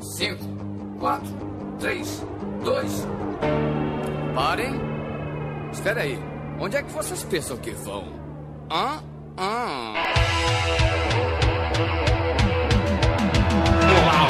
Cinco, quatro, três, dois. Parem. Espera aí. Onde é que vocês pensam que vão? Hã? Hã? Olá,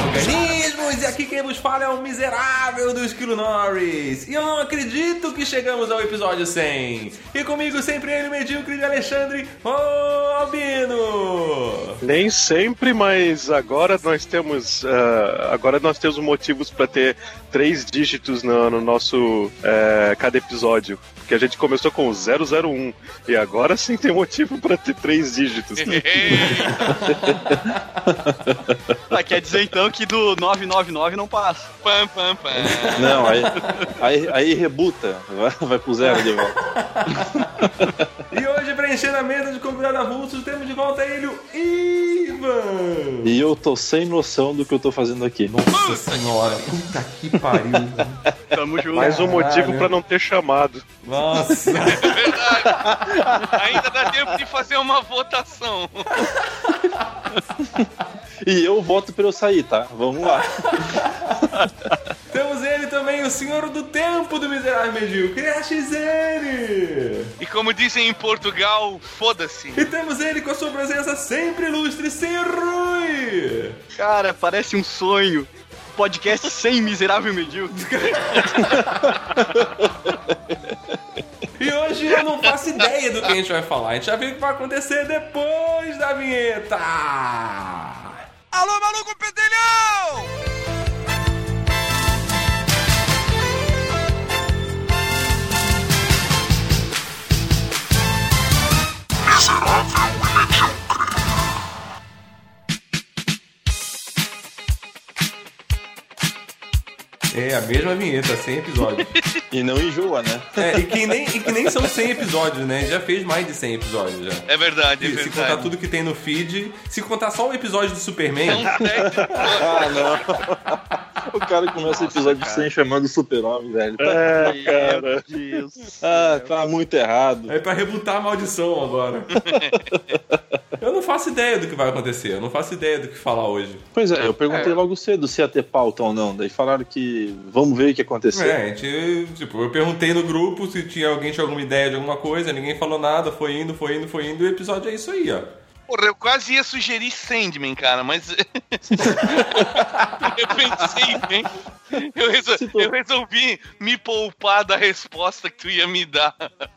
E aqui quem vos fala é o miserável do Esquilo Norris. E eu não acredito que chegamos ao episódio 100. E comigo sempre ele, medíocre de Alexandre, o Albino. Nem sempre, mas agora nós temos ah, agora nós temos motivos para ter três dígitos no, no nosso eh, cada episódio. Porque a gente começou com o 001 e agora sim tem motivo para ter três dígitos. Ah, quer dizer então que do 999 não passa. Pam, pam, pam. Não, aí, aí, aí rebuta, vai, vai pro zero de volta. E hoje, preenchendo a mesa de convidado avulsos, temos de volta ele, o Ivan. E eu tô sem noção do que eu tô fazendo aqui. Nossa senhora, puta que pariu. Tamo junto. Mais um motivo para não ter chamado. Nossa. Ainda dá tempo de fazer uma votação. E eu voto pra eu sair, tá? Vamos lá. Temos ele também, o senhor do tempo do miserável medíocre, a XN. E como dizem em Portugal, foda-se. E temos ele com a sua presença sempre ilustre, sem Rui. Cara, parece um sonho. Podcast sem miserável medíocre. E hoje eu não faço ideia do que a gente vai falar. A gente já vê o que vai acontecer depois da vinheta. Alô, maluco pedelhão! É, a mesma vinheta, 100 episódios. E não enjoa, né? É, e que, nem, e que nem são 100 episódios, né? Já fez mais de 100 episódios já. É verdade, é Se verdade. contar tudo que tem no feed, se contar só o episódio do Superman, Ah, não. O cara começa o episódio sem chamando Super-Homem, velho. É, cara. Deus. Ah, tá muito errado. é pra rebutar a maldição agora. Eu não faço ideia do que vai acontecer, eu não faço ideia do que falar hoje. Pois é, eu perguntei logo cedo se ia ter pauta ou não. Daí falaram que vamos ver o que acontecer. É, a gente, tipo, eu perguntei no grupo se tinha alguém tinha alguma ideia de alguma coisa, ninguém falou nada, foi indo, foi indo, foi indo, e o episódio é isso aí, ó. Porra, eu quase ia sugerir Sandman, cara, mas. eu pensei bem. Eu, resol- tu- eu resolvi me poupar da resposta que tu ia me dar.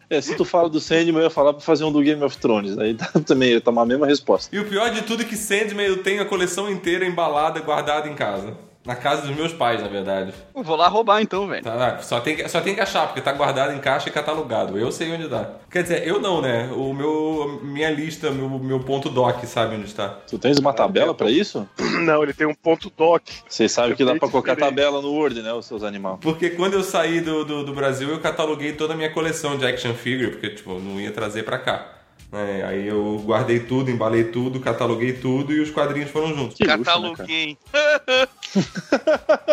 É, se tu fala do Sandman, eu ia falar pra fazer um do Game of Thrones. Aí também ia tomar a mesma resposta. E o pior de tudo é que Sandman eu tenho a coleção inteira embalada, guardada em casa. Na casa dos meus pais, na verdade. Eu Vou lá roubar então, velho. Tá, só, tem que, só tem que achar, porque tá guardado em caixa e catalogado. Eu sei onde dá. Quer dizer, eu não, né? O meu. Minha lista, meu, meu ponto doc, sabe onde está. Tu tens uma tabela pra isso? Não, ele tem um ponto doc. Vocês sabem que dá pra colocar diferente. tabela no Word, né, os seus animais. Porque quando eu saí do, do, do Brasil, eu cataloguei toda a minha coleção de action figure, porque, tipo, eu não ia trazer pra cá. Né? aí eu guardei tudo, embalei tudo, cataloguei tudo e os quadrinhos foram juntos. Que luxo, né? Cataloguei.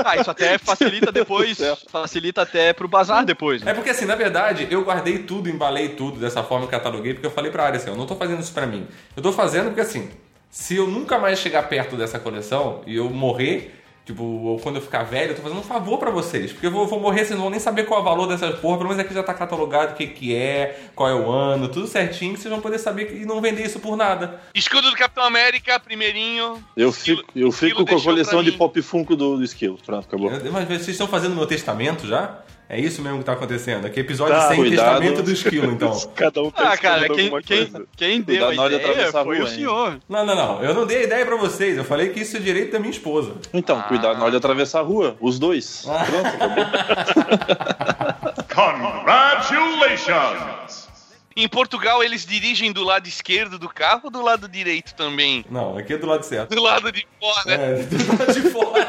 Ah, isso até facilita depois. facilita até pro bazar depois. Né? É porque assim, na verdade, eu guardei tudo, embalei tudo dessa forma, cataloguei, porque eu falei pra área assim, eu não tô fazendo isso pra mim. Eu tô fazendo porque assim, se eu nunca mais chegar perto dessa coleção e eu morrer, tipo, ou quando eu ficar velho, eu tô fazendo um favor pra vocês. Porque eu vou, vou morrer, vocês não vão nem saber qual é o valor dessas porra, pelo menos aqui já tá catalogado o que que é, qual é o ano, tudo certinho, que vocês vão poder saber e não vender isso por nada. Escudo do Capitão América, primeirinho. Eu Esquilo- fico, eu fico com a coleção de pop funko do, do Esquilo. Pronto, acabou. Eu- Mas vocês estão fazendo meu testamento já? É isso mesmo que tá acontecendo? Aqui é episódio Tá, sem cuidado. testamento do esquilo, então. Cada um tá Ah, cara, quem, quem, quem deu Cuidado a ideia foi rua, o hein? senhor. Não, não, não. Eu não dei ideia pra vocês. Eu falei que isso é direito da minha esposa. Então, cuidado na hora de atravessar a rua. Os dois. Pronto, acabou. Congratulations! Em Portugal, eles dirigem do lado esquerdo do carro ou do lado direito também? Não, aqui é do lado certo. Do lado de fora. É, do lado de fora.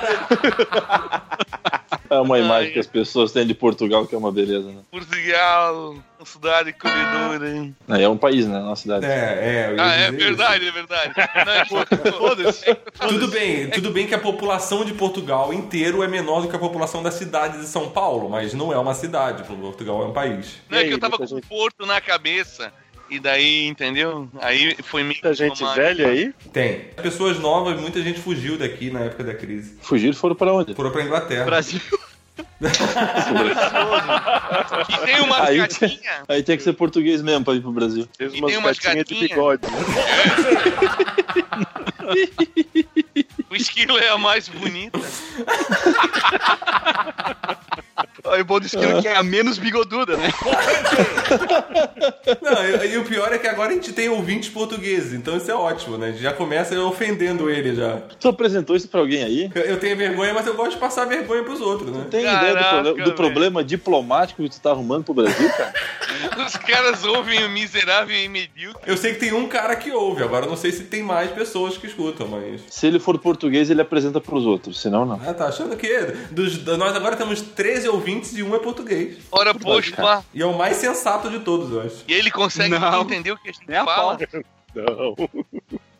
É uma Ai. imagem que as pessoas têm de Portugal que é uma beleza, né? Portugal, uma cidade corredora. hein? Aí é um país, né? É uma cidade. É, é. Ah, é verdade, é verdade. Não, é Portugal. Isso. Tudo bem, tudo bem que a população de Portugal inteiro é menor do que a população da cidade de São Paulo, mas não é uma cidade. Portugal é um país. Não, é que eu tava com o Porto na cabeça. E daí, entendeu? Aí foi meio Muita gente uma- velha aí? Tem. Pessoas novas, muita gente fugiu daqui na época da crise. Fugiram e foram pra onde? Foram pra Inglaterra. Brasil. E tem umas Aí- gatinhas. Aí tem que ser português mesmo pra ir pro Brasil. Tem E umas tem umas gatinhas de gatinhas. bigode. O esquilo é a mais bonita. Aí o bom do esquilo que é a menos bigoduda, né? Não, e, e o pior é que agora a gente tem ouvintes portugueses, então isso é ótimo, né? A gente já começa ofendendo ele já. Tu apresentou isso pra alguém aí? Eu- tenho vergonha, mas eu gosto de passar vergonha pros outros, né? Tem Caraca, ideia do, problema, do velho. problema diplomático que tu tá arrumando pro Brasil, cara? Os caras ouvem o miserável e medíocre. Eu sei que tem um cara que ouve, agora eu não sei se tem mais pessoas que escutam, mas. Se ele for português, ele apresenta pros outros, senão não. Ah, tá achando que dos, nós agora temos 13 ouvintes e um é portuguêo. Ora, poxa. E é o mais sensato de todos, eu acho. E ele consegue Não. entender o que a gente a fala. pau. Não.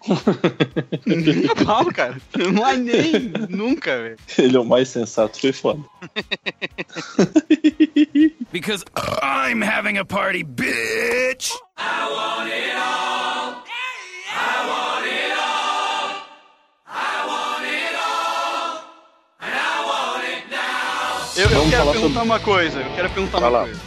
Nem a pau, cara. Não é nem nunca, velho. Ele é o mais sensato, foi foda. Because I'm having a party, bitch! Eu, eu quero perguntar sobre- uma coisa. Eu quero perguntar Vai uma lá. coisa.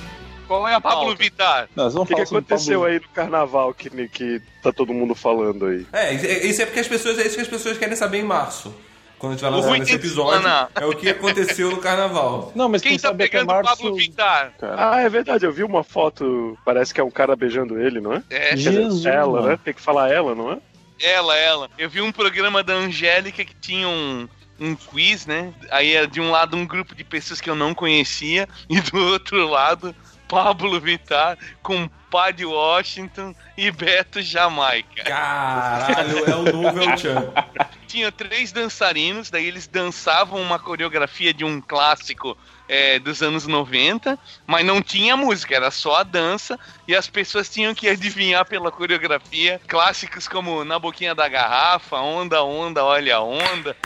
Qual é a Pablo? Vittar. O que, que aconteceu Pablo- aí no carnaval que, que tá todo mundo falando aí? É, isso é- isso é porque as pessoas, é isso que as pessoas querem saber em março. Quando a gente vai lançar Rui esse tem que episódio, é o que aconteceu no carnaval. Não, mas Quem quem, tá pegando março... Pablo Vittar? Cara. Ah, é verdade, eu vi uma foto, parece que é um cara beijando ele, não é? É, Jesus, ela, mano. né? Tem que falar ela, não é? ela, ela. Eu vi um programa da Angélica que tinha um, um quiz, né? Aí era de um lado um grupo de pessoas que eu não conhecia e do outro lado Pablo Vittar com Padre Washington e Beto Jamaica. Caralho, é o novo El Chan. Tinha três dançarinos, daí eles dançavam uma coreografia de um clássico é, dos anos 90, mas não tinha música, era só a dança, e as pessoas tinham que adivinhar pela coreografia clássicos como Na Boquinha da Garrafa, Onda, Onda, Olha a Onda.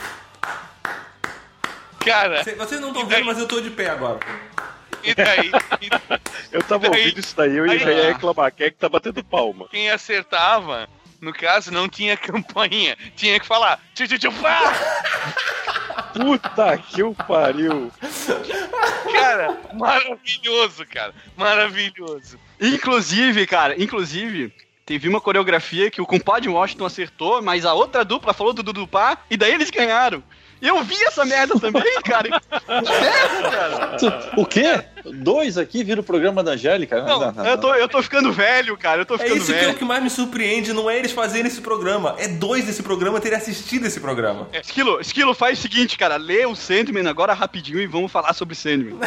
Cara, Cê- Vocês não estão vendo, mas eu tô de pé agora. e daí? E Eu tava Daí- ouvindo isso daí, eu aí- ia reclamar. Quem é que tá batendo palma? quem acertava, no caso, não tinha campainha, tinha que falar tchu, tchu, tchu, pá! Puta que o pariu! Cara, maravilhoso, cara, maravilhoso. Inclusive, cara, inclusive, teve uma coreografia que o compadre Washington acertou, mas a outra dupla falou do Dudu Pá, e daí eles ganharam. Eu vi essa merda também, cara. Merda, cara. O quê? Dois aqui viram o programa da Angélica? Não, eu tô, eu tô ficando velho, cara. Eu tô É ficando isso que é velho. o que mais me surpreende, não é eles fazerem esse programa, é dois desse programa terem assistido esse programa. Esquilo, Esquilo, faz o seguinte, cara. Lê o Sandman agora rapidinho e vamos falar sobre Sandman.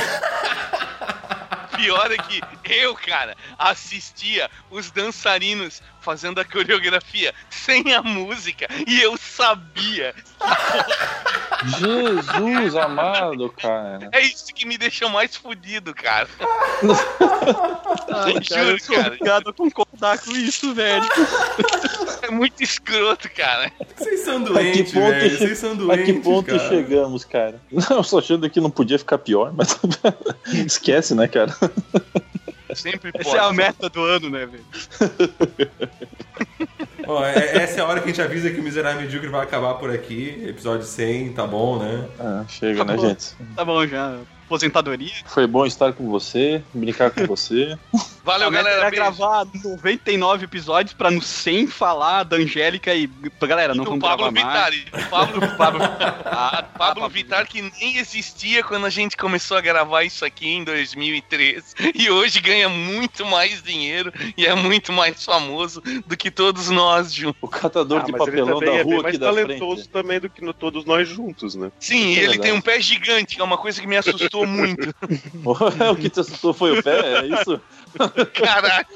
Pior é que eu, cara, assistia os dançarinos fazendo a coreografia sem a música e eu sabia. Jesus amado, cara. É isso que me deixou mais fudido, cara. Eu cara, juro, cara. obrigado a concordar com isso, velho. É muito escroto, cara. Vocês são A que doentes, ponto, velho. Vocês são a doentes, que ponto cara. chegamos, cara? Não, só achando que não podia ficar pior, mas esquece, né, cara? Sempre Essa é a pode. meta do ano, né, velho? Ó, é- essa é a hora que a gente avisa que o Miserável Medíocre vai acabar por aqui. Episódio 100, tá bom, né? Ah, chega, né, Acabou. gente? Tá bom já. Aposentadoria. Foi bom estar com você, brincar com você. Valeu, a galera. era Beijo. gravar 99 episódios pra no 100 falar da Angélica e. Galera, não do vamos Pablo gravar Vittar. mais. e do Pablo, Pablo, Ah, Pablo Vittar que nem existia quando a gente começou a gravar isso aqui em 2003 e hoje ganha muito mais dinheiro e é muito mais famoso do que todos nós juntos. O catador Ah, de papelão da é rua mais aqui da talentoso frente. também do que no, todos nós juntos, né? Sim, É ele verdade. tem um pé gigante, que é uma coisa que me assustou muito. o que te assustou foi o pé, é isso? Caralho.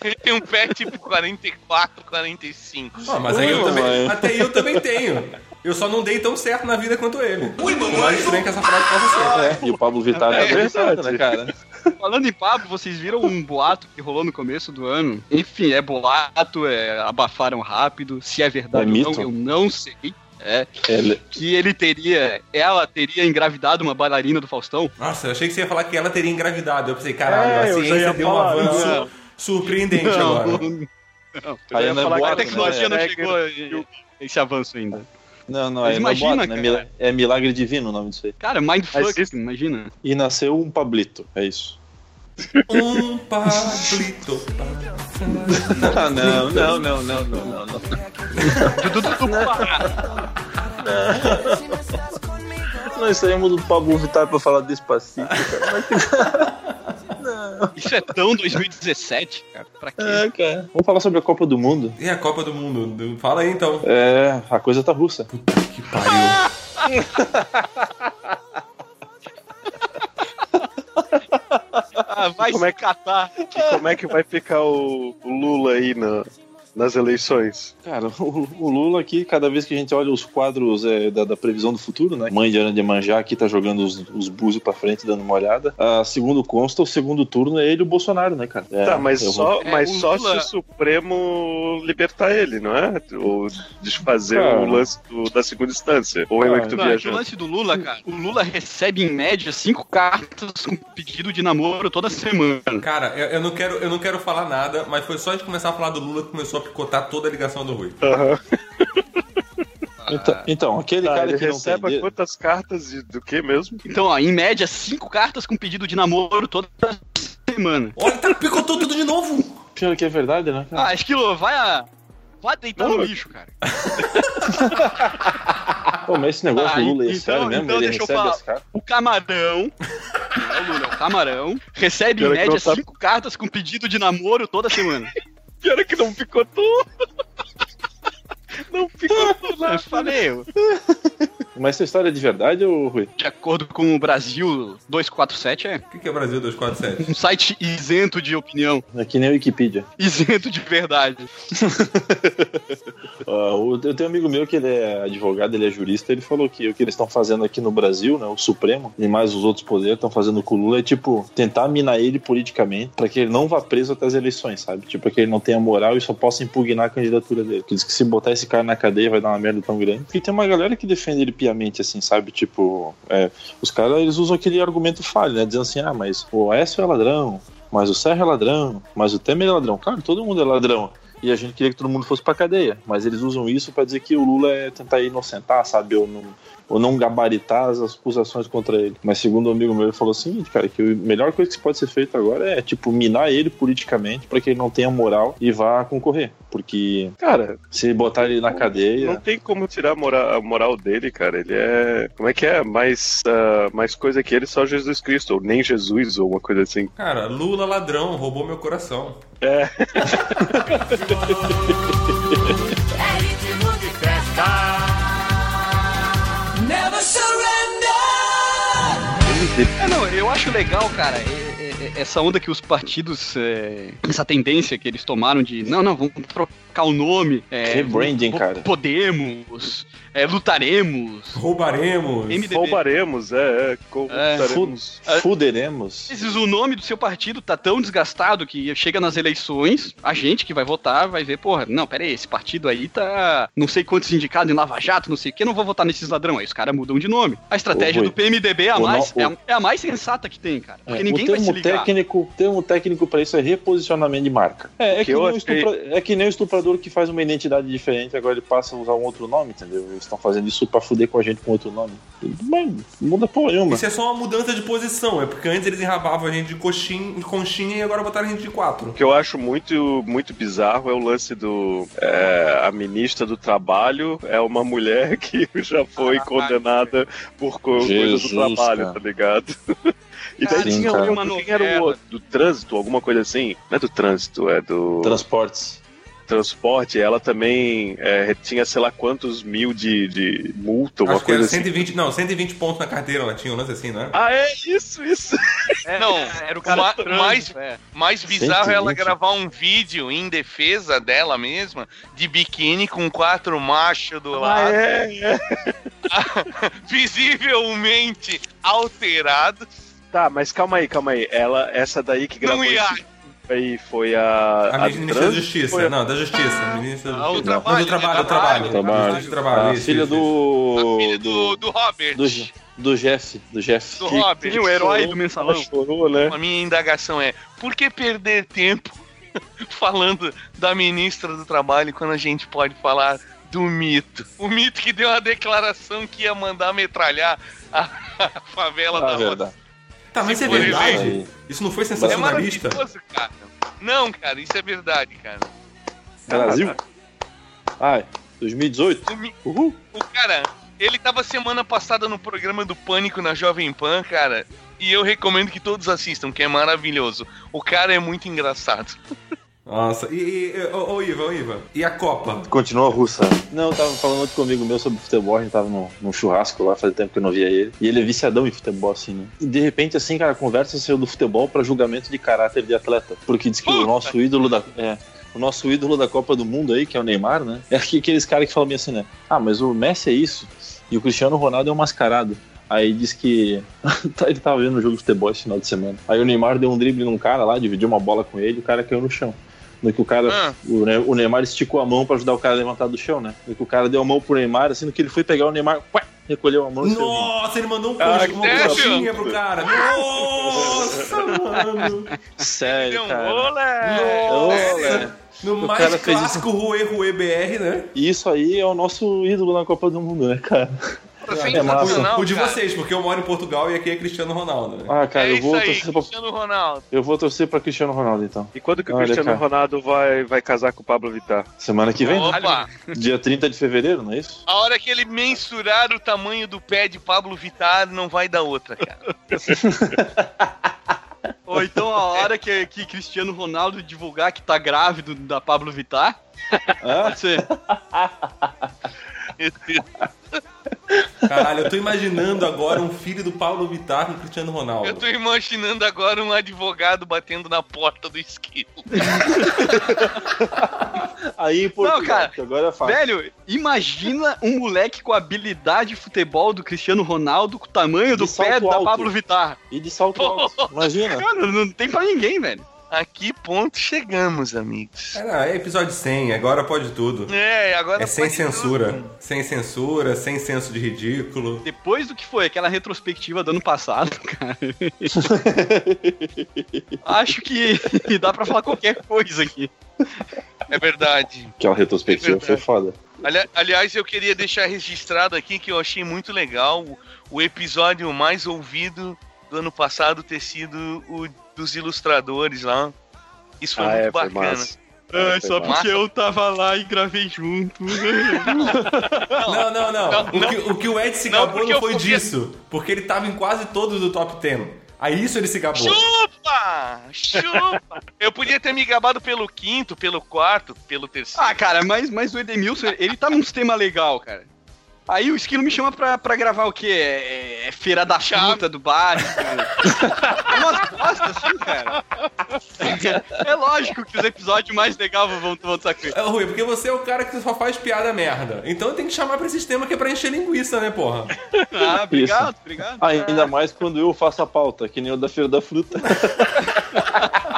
Ele tem, um pé tipo 44, 45. Ah, mas aí eu Ui, também, até eu também tenho. Eu só não dei tão certo na vida quanto ele. Por mais estranho que essa frase possa ser. É, e o Pablo Vittar É é verdade, né, cara? Falando em Pablo, vocês viram um boato que rolou no começo do ano? Enfim, é boato, é, abafaram rápido. Se é verdade É ou não, eu não sei. É, Ele- que ele teria, ela teria engravidado uma bailarina do Faustão. Nossa, eu achei que você ia falar que ela teria engravidado. Eu pensei, caralho, É, a ciência ia deu um avanço não. surpreendente agora. Não, Aí ia não é falar que a boato, tecnologia né? não É, chegou a esse avanço ainda. Não, não, Mas é, não é imagina, boato, né? É milagre divino o nome disso aí. Cara, Mindfuck, isso- imagina. E nasceu um Pablito, é isso. Um pablito. Ah, não, não, não, não, não, não, não. Nós saímos do Pablo Vittar pra falar despacito, cara. Isso é tão 2017, cara. Pra quê? É, cara. Vamos falar sobre a Copa do Mundo. E a Copa do Mundo? Fala aí então. É, a coisa tá russa. Que pariu. Ah, vai Como é se catar. E como é que vai ficar o, o Lula aí na, nas eleições? Cara, o, o Lula aqui, cada vez que a gente olha os quadros é, da, da previsão do futuro, né? Mãe de Ana de Manjá aqui tá jogando os, os búzios pra frente, dando uma olhada. A segundo consta, o segundo turno é ele e o Bolsonaro, né, cara? É, tá, mas só, É, mas o só Lula- se o Supremo libertar ele, não é? Ou desfazer Cara. o lance do- da segunda instância. Ou é que tô Não, é que o viajando? lance do Lula, cara, o Lula recebe em média cinco cartas com pedido de namoro toda semana. Cara, eu, eu não quero, eu não quero falar nada, mas foi só a gente começar a falar do Lula que começou a picotar toda a ligação do Rui. Aham. Então, então, aquele Tá, cara ele que não recebe tem... quantas cartas de, do que mesmo? Então, ó, em média, cinco cartas com pedido de namoro toda semana. Olha, tá, picotou tudo de novo. Pior que é verdade, né? Ah, Esquilo, vai a... Vai deitar Não, no lixo, cara. Pô, mas esse negócio Ah, do Lula é então- sério mesmo? então ele deixa eu recebe falar. as cartas? O camarão, não é o Lula, é o camarão, recebe em Pior que média não tá- cinco cartas com pedido de namoro toda semana. Pior é que não picotou. não picotou Eu nada. falei, eu- Mas essa história é de verdade, ou Rui? de acordo com o Brasil 247, é O que, que é Brasil 247? um site isento de opinião, É que nem a Wikipedia. isento de verdade. O- eu tenho um amigo meu que ele é advogado, ele é jurista, ele falou que o que eles estão fazendo aqui no Brasil, né, o Supremo e mais os outros poderes estão fazendo com o Lula é tipo tentar minar ele politicamente para que ele não vá preso até as eleições, sabe? Tipo, para que ele não tenha moral e só possa impugnar a candidatura dele. Que diz que se botar esse cara na cadeia vai dar uma merda tão grande. Porque tem uma galera que defende ele piamente, assim, sabe? Tipo, é, os caras eles usam aquele argumento falho, né? Dizendo assim, ah, mas o Aécio é ladrão, mas o Serra é ladrão, mas o Temer é ladrão. Claro, todo mundo é ladrão. E a gente queria que todo mundo fosse pra cadeia. Mas eles usam isso pra dizer que o Lula é tentar inocentar, sabe? Ou não, ou não gabaritar as acusações contra ele. Mas segundo um amigo meu, ele falou o seguinte, cara, que a melhor coisa que pode ser feita agora é, tipo, minar ele politicamente pra que ele não tenha moral e vá concorrer. Porque Cara, se botar ele na cadeia... não tem como tirar a moral, a moral dele, cara. Ele é. Como é que é? Mais, ah, mais coisa que ele, só Jesus Cristo, ou nem Jesus, ou uma coisa assim. Cara, Lula ladrão, roubou meu coração. É. É, não, eu acho legal, cara, essa onda que os partidos, é, essa tendência que eles tomaram de, não, não, vamos trocar o nome. É, Rebranding, cara. Podemos, é, lutaremos. Roubaremos. MDB. Roubaremos, é, é. Roubaremos. Fuderemos. Às vezes o nome do seu partido tá tão desgastado que chega nas eleições, a gente que vai votar vai ver, porra, não, pera aí, esse partido aí tá não sei quantos indicados em Lava Jato, não sei o que, não vou votar nesses ladrões. Aí os caras mudam de nome. A estratégia Ô, do PMDB é a, mais, no- é, a, é a mais sensata que tem, cara. Porque É, ninguém o vai se ligar. técnico, o termo técnico pra isso é reposicionamento de marca. É, é, que eu nem estupra- é que nem o estuprador que faz uma identidade diferente, agora ele passa a usar um outro nome, entendeu? Eles estão fazendo isso pra fuder com a gente com outro nome. Mas muda porra nenhuma. Isso é só uma mudança de posição. É porque antes eles enrabavam a gente de coxinha, de conchinha e agora botaram a gente de quatro. O que eu acho muito, muito bizarro é o lance do. é, a ministra do Trabalho é uma mulher que já foi condenada por co coisa do trabalho, cara. tá ligado? E daí tinha, sim, cara. uma, quem era o do trânsito, alguma coisa assim. Não é do trânsito, é do Transportes. Transporte. Ela também é, tinha sei lá quantos mil de, de multa, uma Acho que era coisa assim. 120, não, 120 pontos na carteira ela tinha um lance assim, não é? Ah, é isso, isso. Não, Era o cara ma- mais, é. mais bizarro é ela 120. gravar um vídeo em defesa dela mesma, de biquíni com quatro machos do Ah, lado, é, é. visivelmente alterados. Tá, mas calma aí, calma aí. Ela, essa daí que gravou esse aí foi a. A, ministra da? Justiça. A- Não, da Justiça. a Ministra da Ah, o Justiça. trabalho, Não, do trabalho, né? do trabalho. Trabalho. Do trabalho. A isso, filha isso, do. A filha do, do Robert. do, do Jeff. Do Jeff. Do que- Robert. Sim, o herói chorou, do mensalão. Chorou, né? A minha indagação é: por que perder tempo falando da ministra do Trabalho quando a gente pode falar do mito. O mito que deu uma declaração que ia mandar metralhar a, a favela Ah, da verdade. Tá, mas isso é verdade? Isso não foi É sensacionalista? maravilhoso, cara. Não, cara, isso é verdade, cara. Brasil? Ai, 2018? O mi- Uhul. O cara, ele tava semana passada no programa do Pânico na Jovem Pan, cara. E eu recomendo que todos assistam, que é maravilhoso. O cara é muito engraçado. Nossa, e, e ô, ô, Iva, ô, Iva, e a Copa? Continua russa. Não, eu tava falando outro comigo meu sobre futebol, a gente tava num, num churrasco lá, fazia tempo que eu não via ele. E ele é viciadão em futebol, assim, né? E de repente, assim, cara, a conversa saiu do futebol pra julgamento de caráter de atleta. Porque diz que o nosso ídolo da. É, o nosso ídolo da Copa do Mundo aí, que é o Neymar, né? É aqueles caras que falam assim, né? Ah, mas o Messi é isso. E o Cristiano Ronaldo é um mascarado. Aí diz que ele tava vendo um jogo de futebol esse final de semana. Aí o Neymar deu um drible num cara lá, dividiu uma bola com ele, o cara caiu no chão. Que o cara, Ah. o, Ne- o Neymar esticou a mão pra ajudar o cara a levantar do chão, né? No que o cara deu a mão pro Neymar, assim, no que ele foi pegar o Neymar, ué, recolheu a mão e. Nossa, ele mandou um Ah, coxinha, uma coxinha pro cara. Nossa, mano. Sério, cara. Olé. No O mais cara fez clássico Rue Rue BR, né? Isso aí é o nosso ídolo na Copa do Mundo, né, cara? Sensacional, o de cara. vocês, porque eu moro em Portugal e aqui é Cristiano Ronaldo, né? Ah, cara, É eu vou aí, torcer pra, Cristiano Ronaldo. eu vou torcer pra Cristiano Ronaldo, então. E quando que o Olha, Cristiano cara. Ronaldo vai, vai casar com o Pablo Vittar? Semana que vem, né? Opa! Dia 30 de fevereiro, não é isso? A hora que ele mensurar o tamanho do pé de Pablo Vittar, não vai dar outra, cara. Ou então a hora que, que Cristiano Ronaldo divulgar que tá grávido da Pablo Vittar. Ah, Pode ser. Caralho, eu tô imaginando agora um filho do Paulo Vittar com o Cristiano Ronaldo. Eu tô imaginando agora um advogado batendo na porta do esquilo. aí em Portugal, Não, cara, agora é fácil. Velho, imagina um moleque com a habilidade de futebol do Cristiano Ronaldo, com o tamanho do pé salto da alto. Pablo Vittar. E de salto alto, imagina. Cara, não tem pra ninguém, velho. A que ponto chegamos, amigos? É, não, é episódio 100, agora pode tudo. É, agora É sem pode censura. tudo. Sem censura, sem senso de ridículo. Depois do que foi aquela retrospectiva do ano passado, cara. acho que dá pra falar qualquer coisa aqui. É verdade. Aquela retrospectiva É foi foda. Ali- aliás, eu queria deixar registrado aqui que eu achei muito legal o, o episódio mais ouvido do ano passado ter sido o dos ilustradores lá. Isso foi Ah, muito é, foi bacana. massa. Ai, só massa. porque eu tava lá e gravei junto. Não, não, não. Não, o, que, o que o Ed se Não, gabou não foi podia- disso. Porque ele tava em quase todos do top 10. Aí isso ele se gabou. Chupa! Chupa! Eu podia ter me gabado pelo quinto, pelo quarto, pelo terceiro. Ah, cara, mas, mas o Edemilson, ele tá num sistema legal, cara. Aí o Esquilo me chama pra, pra gravar o quê? É, é feira da fruta do bairro. É umas bostas assim, cara. É lógico que os episódios mais legais vão, vão sacar. É, Rui, porque você é o cara que só faz piada merda. Então tem que chamar pra esse sistema que é pra encher linguiça, né, porra? Ah, obrigado, obrigado. Ah, ainda mais quando eu faço a pauta, que nem o da Feira da Fruta.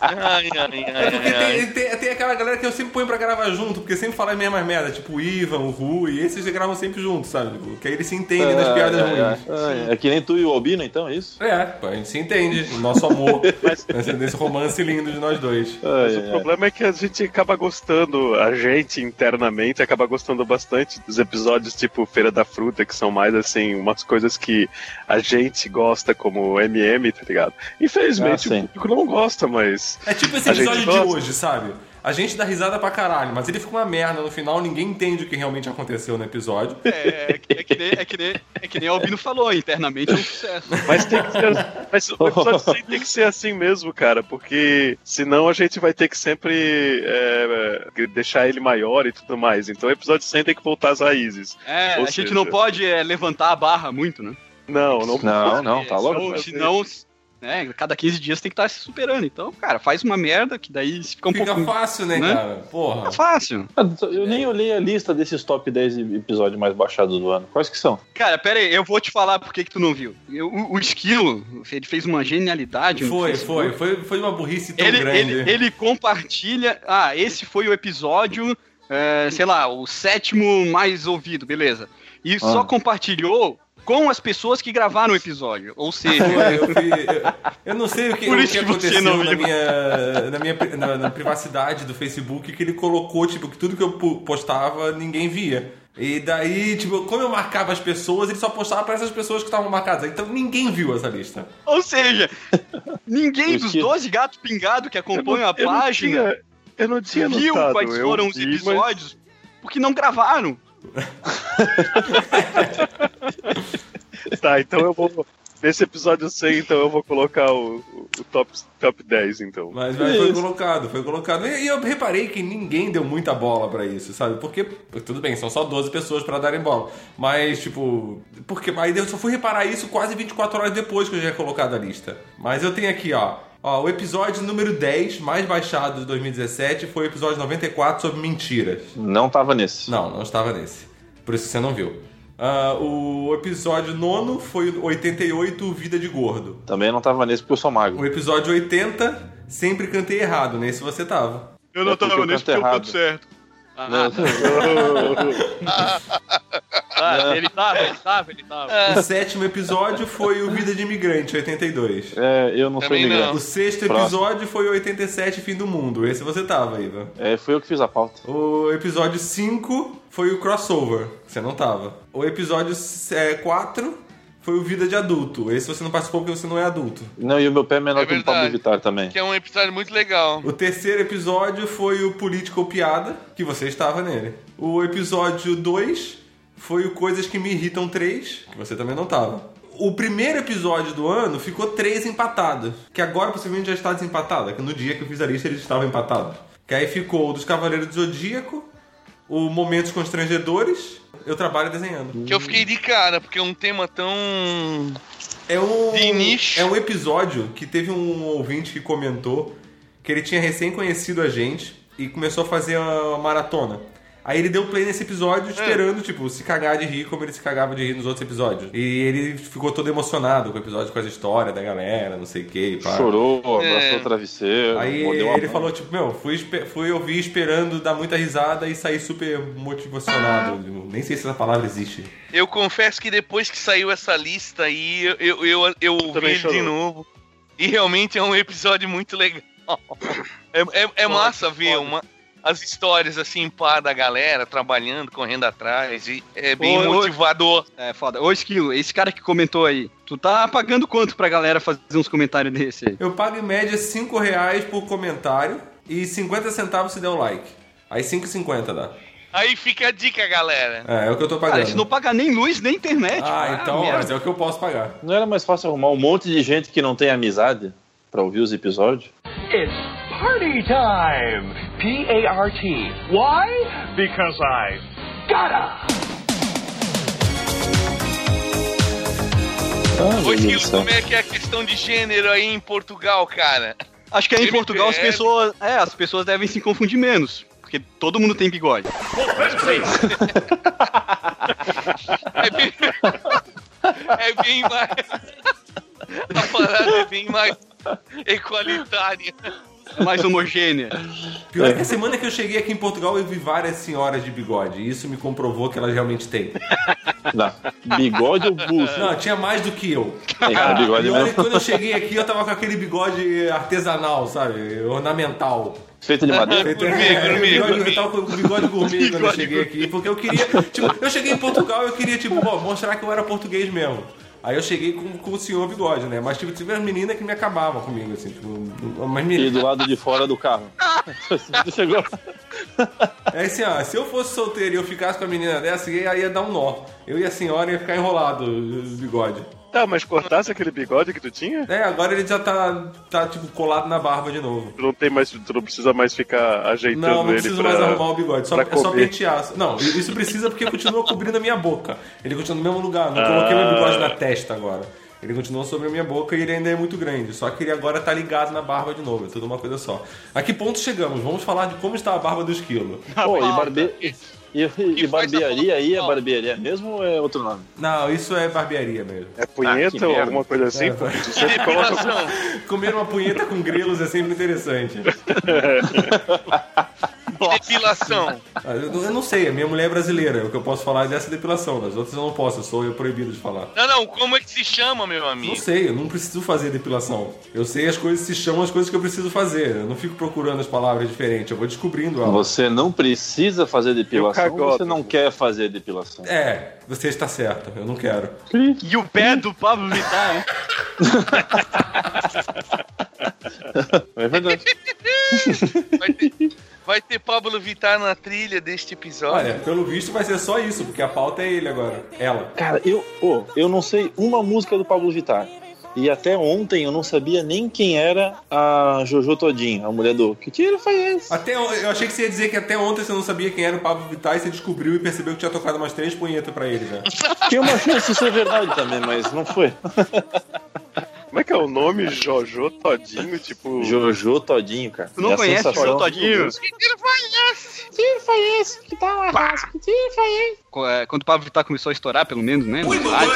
Ai, ai, ai, É porque tem, tem, tem aquela galera que eu sempre ponho pra gravar junto, porque sempre fala a mesma merda, tipo o Ivan, o Rui, esses gravam sempre juntos, sabe? Que aí eles se entendem nas piadas é, ruins. é, é que nem tu e o Albino, então, é isso? É, a gente se entende, o nosso amor, nesse, nesse romance lindo de nós dois. Mas o problema é que a gente acaba gostando, a gente internamente acaba gostando bastante dos episódios tipo Feira da Fruta, que são mais assim, umas coisas que a gente gosta, como MM, tá ligado? Infelizmente Ah, o público não gosta, mas. É tipo esse gente episódio de gosta. hoje, sabe? A gente dá risada pra caralho, mas ele fica uma merda no final, ninguém entende o que realmente aconteceu no episódio. É, é, que- é que nem, é, que nem, é que nem o Albino falou, internamente é um sucesso. Mas tem que ser, mas o episódio 100 tem que ser assim mesmo, cara, porque senão a gente vai ter que sempre é, é, deixar ele maior e tudo mais. Então o episódio 100 tem que voltar às raízes. É, Ou a gente seja- não pode é, levantar a barra muito, né? Não, não. Não, não, tá louco? Senão, senão né, cada 15 dias tem que estar se superando. Então, cara, faz uma merda que daí fica um Fica pouco... fácil, né, né? cara? Porra. É fácil. Eu nem olhei a lista desses top 10 episódios mais baixados do ano. Quais que são? Cara, pera aí, eu vou te falar por que que tu não viu. Eu- o, o Esquilo, ele fez uma genialidade Foi, foi, foi, foi uma burrice tão Ele, grande. ele, ele compartilha. Ah, esse foi o episódio, é, sei lá, o sétimo mais ouvido, beleza. E só Ah. compartilhou com as pessoas que gravaram o episódio. Ou seja, Eu, fui- eu- eu não sei o que, o que aconteceu não na minha, na, minha na, na privacidade do Facebook que ele colocou, tipo, que tudo que eu postava ninguém via. E daí, tipo, como eu marcava as pessoas, ele só postava para essas pessoas que estavam marcadas. Então ninguém viu essa lista. ou seja, ninguém dos quê? 12 gatos pingados que acompanham a eu não página tinha- eu não tinha viu notado, quais eu foram os vi, mas- episódios porque não gravaram. Tá, então eu vou. Nesse episódio 100, então eu vou colocar o, o- top, top 10, então. Mas, mas foi colocado, foi colocado. E, e eu reparei que ninguém deu muita bola pra isso, sabe? Porque, tudo bem, são só 12 pessoas pra darem bola. Mas, tipo, porque aí eu só fui reparar isso quase 24 horas depois que eu já tinha colocado a lista. Mas eu tenho aqui, ó. Ó, o episódio número 10, mais baixado de 2017, foi o episódio 94 sobre mentiras. Não tava nesse. Não, não estava nesse. Por isso que você não viu. Ah, o episódio nono foi o 88, Vida de Gordo. Também não tava nesse porque eu sou O magro. episódio 80, sempre cantei errado. Nesse você tava. Eu não tava nesse porque eu canto certo. Não. Ah, ele tava, ele tava, ele tava. O sétimo episódio foi o Vida de Imigrante, 82. É, eu não sou Também não. imigrante. O sexto Próximo. episódio foi o 87, Fim do Mundo. Esse você tava, Ivan. É, foi eu que fiz a pauta. O episódio 5 foi o Crossover. Você não tava. O episódio 4 foi o Vida de Adulto. Esse você não participou porque você não é adulto. Não, e o meu pé é menor É que o Pablo. Vittar também. Que é um episódio muito legal. O terceiro episódio foi o Political Piada, que você estava nele. O episódio 2 foi o Coisas que Me Irritam 3, que você também não estava. O primeiro episódio do ano ficou 3 empatados, que agora possivelmente já está desempatado, é que no dia que eu fiz a lista eles estavam empatados. Que aí ficou o dos Cavaleiros do Zodíaco, o Momentos Constrangedores, eu trabalho desenhando. Que eu fiquei de cara, porque é um tema tão. É um, De nicho. é um episódio que teve um ouvinte que comentou que ele tinha recém conhecido a gente e começou a fazer uma maratona. Aí ele deu play nesse episódio esperando, tipo, se cagar de rir como ele se cagava de rir nos outros episódios. E ele ficou todo emocionado com o episódio, com as histórias da galera, não sei o que. Pá. Chorou, abraçou É. o travesseiro, Aí ele mão. falou, tipo, meu, fui, fui ouvir esperando dar muita risada e sair super motivacionado. Nem sei se essa palavra existe. Eu confesso que depois que saiu essa lista aí, eu, eu, eu, eu ouvi de novo. E realmente é um episódio muito legal. É, é, é massa ver uma, as histórias assim, pá, da galera trabalhando, correndo atrás. E é bem Ô, ô, motivador. É foda. Ô, Esquilo, esse cara que comentou aí, tu tá pagando quanto pra galera fazer uns comentários desse aí? Eu pago em média 5 reais por comentário e 50 centavos se der o like. Aí 5,50 dá. Aí fica a dica, galera. É, é o que eu tô pagando. Cara, isso não paga nem luz, nem internet. Ah, então, merda. mas é o que eu posso pagar. Não era mais fácil arrumar um monte de gente que não tem amizade pra ouvir os episódios? It's party time! P A R T. Why? Because I gotta! Ô, como é que é a questão de gênero aí em Portugal, cara? Acho que aí em MPL. Portugal as pessoas. É, as pessoas devem se confundir menos. Porque todo mundo tem bigode. É bem, é bem mais. A parada é bem mais equalitária. Mais homogênea. Pior é que a semana que eu cheguei aqui em Portugal eu vi várias senhoras de bigode. E isso me comprovou que elas realmente têm. Não. Bigode ou buço? Não, tinha mais do que eu. Tem cara, bigode E olha que mesmo. quando eu cheguei aqui eu tava com aquele bigode artesanal, sabe? Ornamental. Feito de madeira. Feito- Gourmet, é, gourmet, bigode- gourmet. Eu tava com o bigode gourmet quando eu Bigode cheguei aqui, porque eu queria. Tipo, eu cheguei em Portugal eu queria, tipo, pô, mostrar que eu era português mesmo. Aí eu cheguei com, com o senhor bigode, né? Mas, tipo, tive as meninas que me acabavam comigo, assim, tipo, umas E meninas. do lado de fora do carro. Você chegou. É assim, ó, se eu fosse solteiro e eu ficasse com a menina dessa, aí ia dar um nó. Eu e a senhora ia ficar enrolado o bigode. Tá, mas cortasse aquele bigode que tu tinha? É, agora ele já tá, tá tipo, colado na barba de novo. Tu não tem mais, tu não precisa mais ficar ajeitando Não, não ele preciso pra... mais arrumar o bigode, só, é só pentear. Não, isso precisa porque continua cobrindo a minha boca. Ele continua no mesmo lugar, não coloquei meu bigode na testa agora. Ele continua sobre a minha boca e ele ainda é muito grande. Só que ele agora tá ligado na barba de novo, é tudo uma coisa só. A que ponto chegamos? Vamos falar de como está a barba do esquilo. Pô, e, barbe... e, e barbearia aí é barbearia mesmo ou é outro nome? Não, isso é barbearia mesmo. É Ah, punheta que ou alguma coisa assim? É, coloca... Depilação. Comer uma punheta com grelos é sempre interessante. Depilação. Ah, Eu, eu não sei, a minha mulher é brasileira. O que eu posso falar é dessa depilação. Das outras eu não posso, eu sou proibido de falar. Não, não, como é que se chama, meu Não amigo? sei, eu não preciso fazer depilação. Eu sei as coisas que se chamam as coisas que eu preciso fazer. Eu não fico procurando as palavras diferentes, eu vou descobrindo elas. Você não precisa fazer depilação você não quer fazer depilação? É, você está certo, eu não quero. E o pé do Pablo Vittar, né? É verdade. Vai ter, Pablo Vittar na trilha deste episódio. Olha, pelo visto vai ser só isso, porque a pauta é ele agora. Ela. Cara, eu, pô, eu não sei uma música do Pablo Vittar. E até ontem eu não sabia nem quem era a Jojo Todinho, a mulher do Que tiro foi esse? Até eu achei que você ia dizer que até ontem você não sabia quem era o Pablo Vittar e você descobriu e percebeu que tinha tocado umas três punhetas pra ele já. Tinha uma chance de ser verdade também, mas não foi. Como é que é o nome? Jojo Todinho? Tipo. Jojo Todinho, cara. Tu não a conhece sensação- Jojo Todinho? Que tiro foi esse? Co- é, Quando o Pablo Vittar começou a estourar, pelo menos, né? no rádio.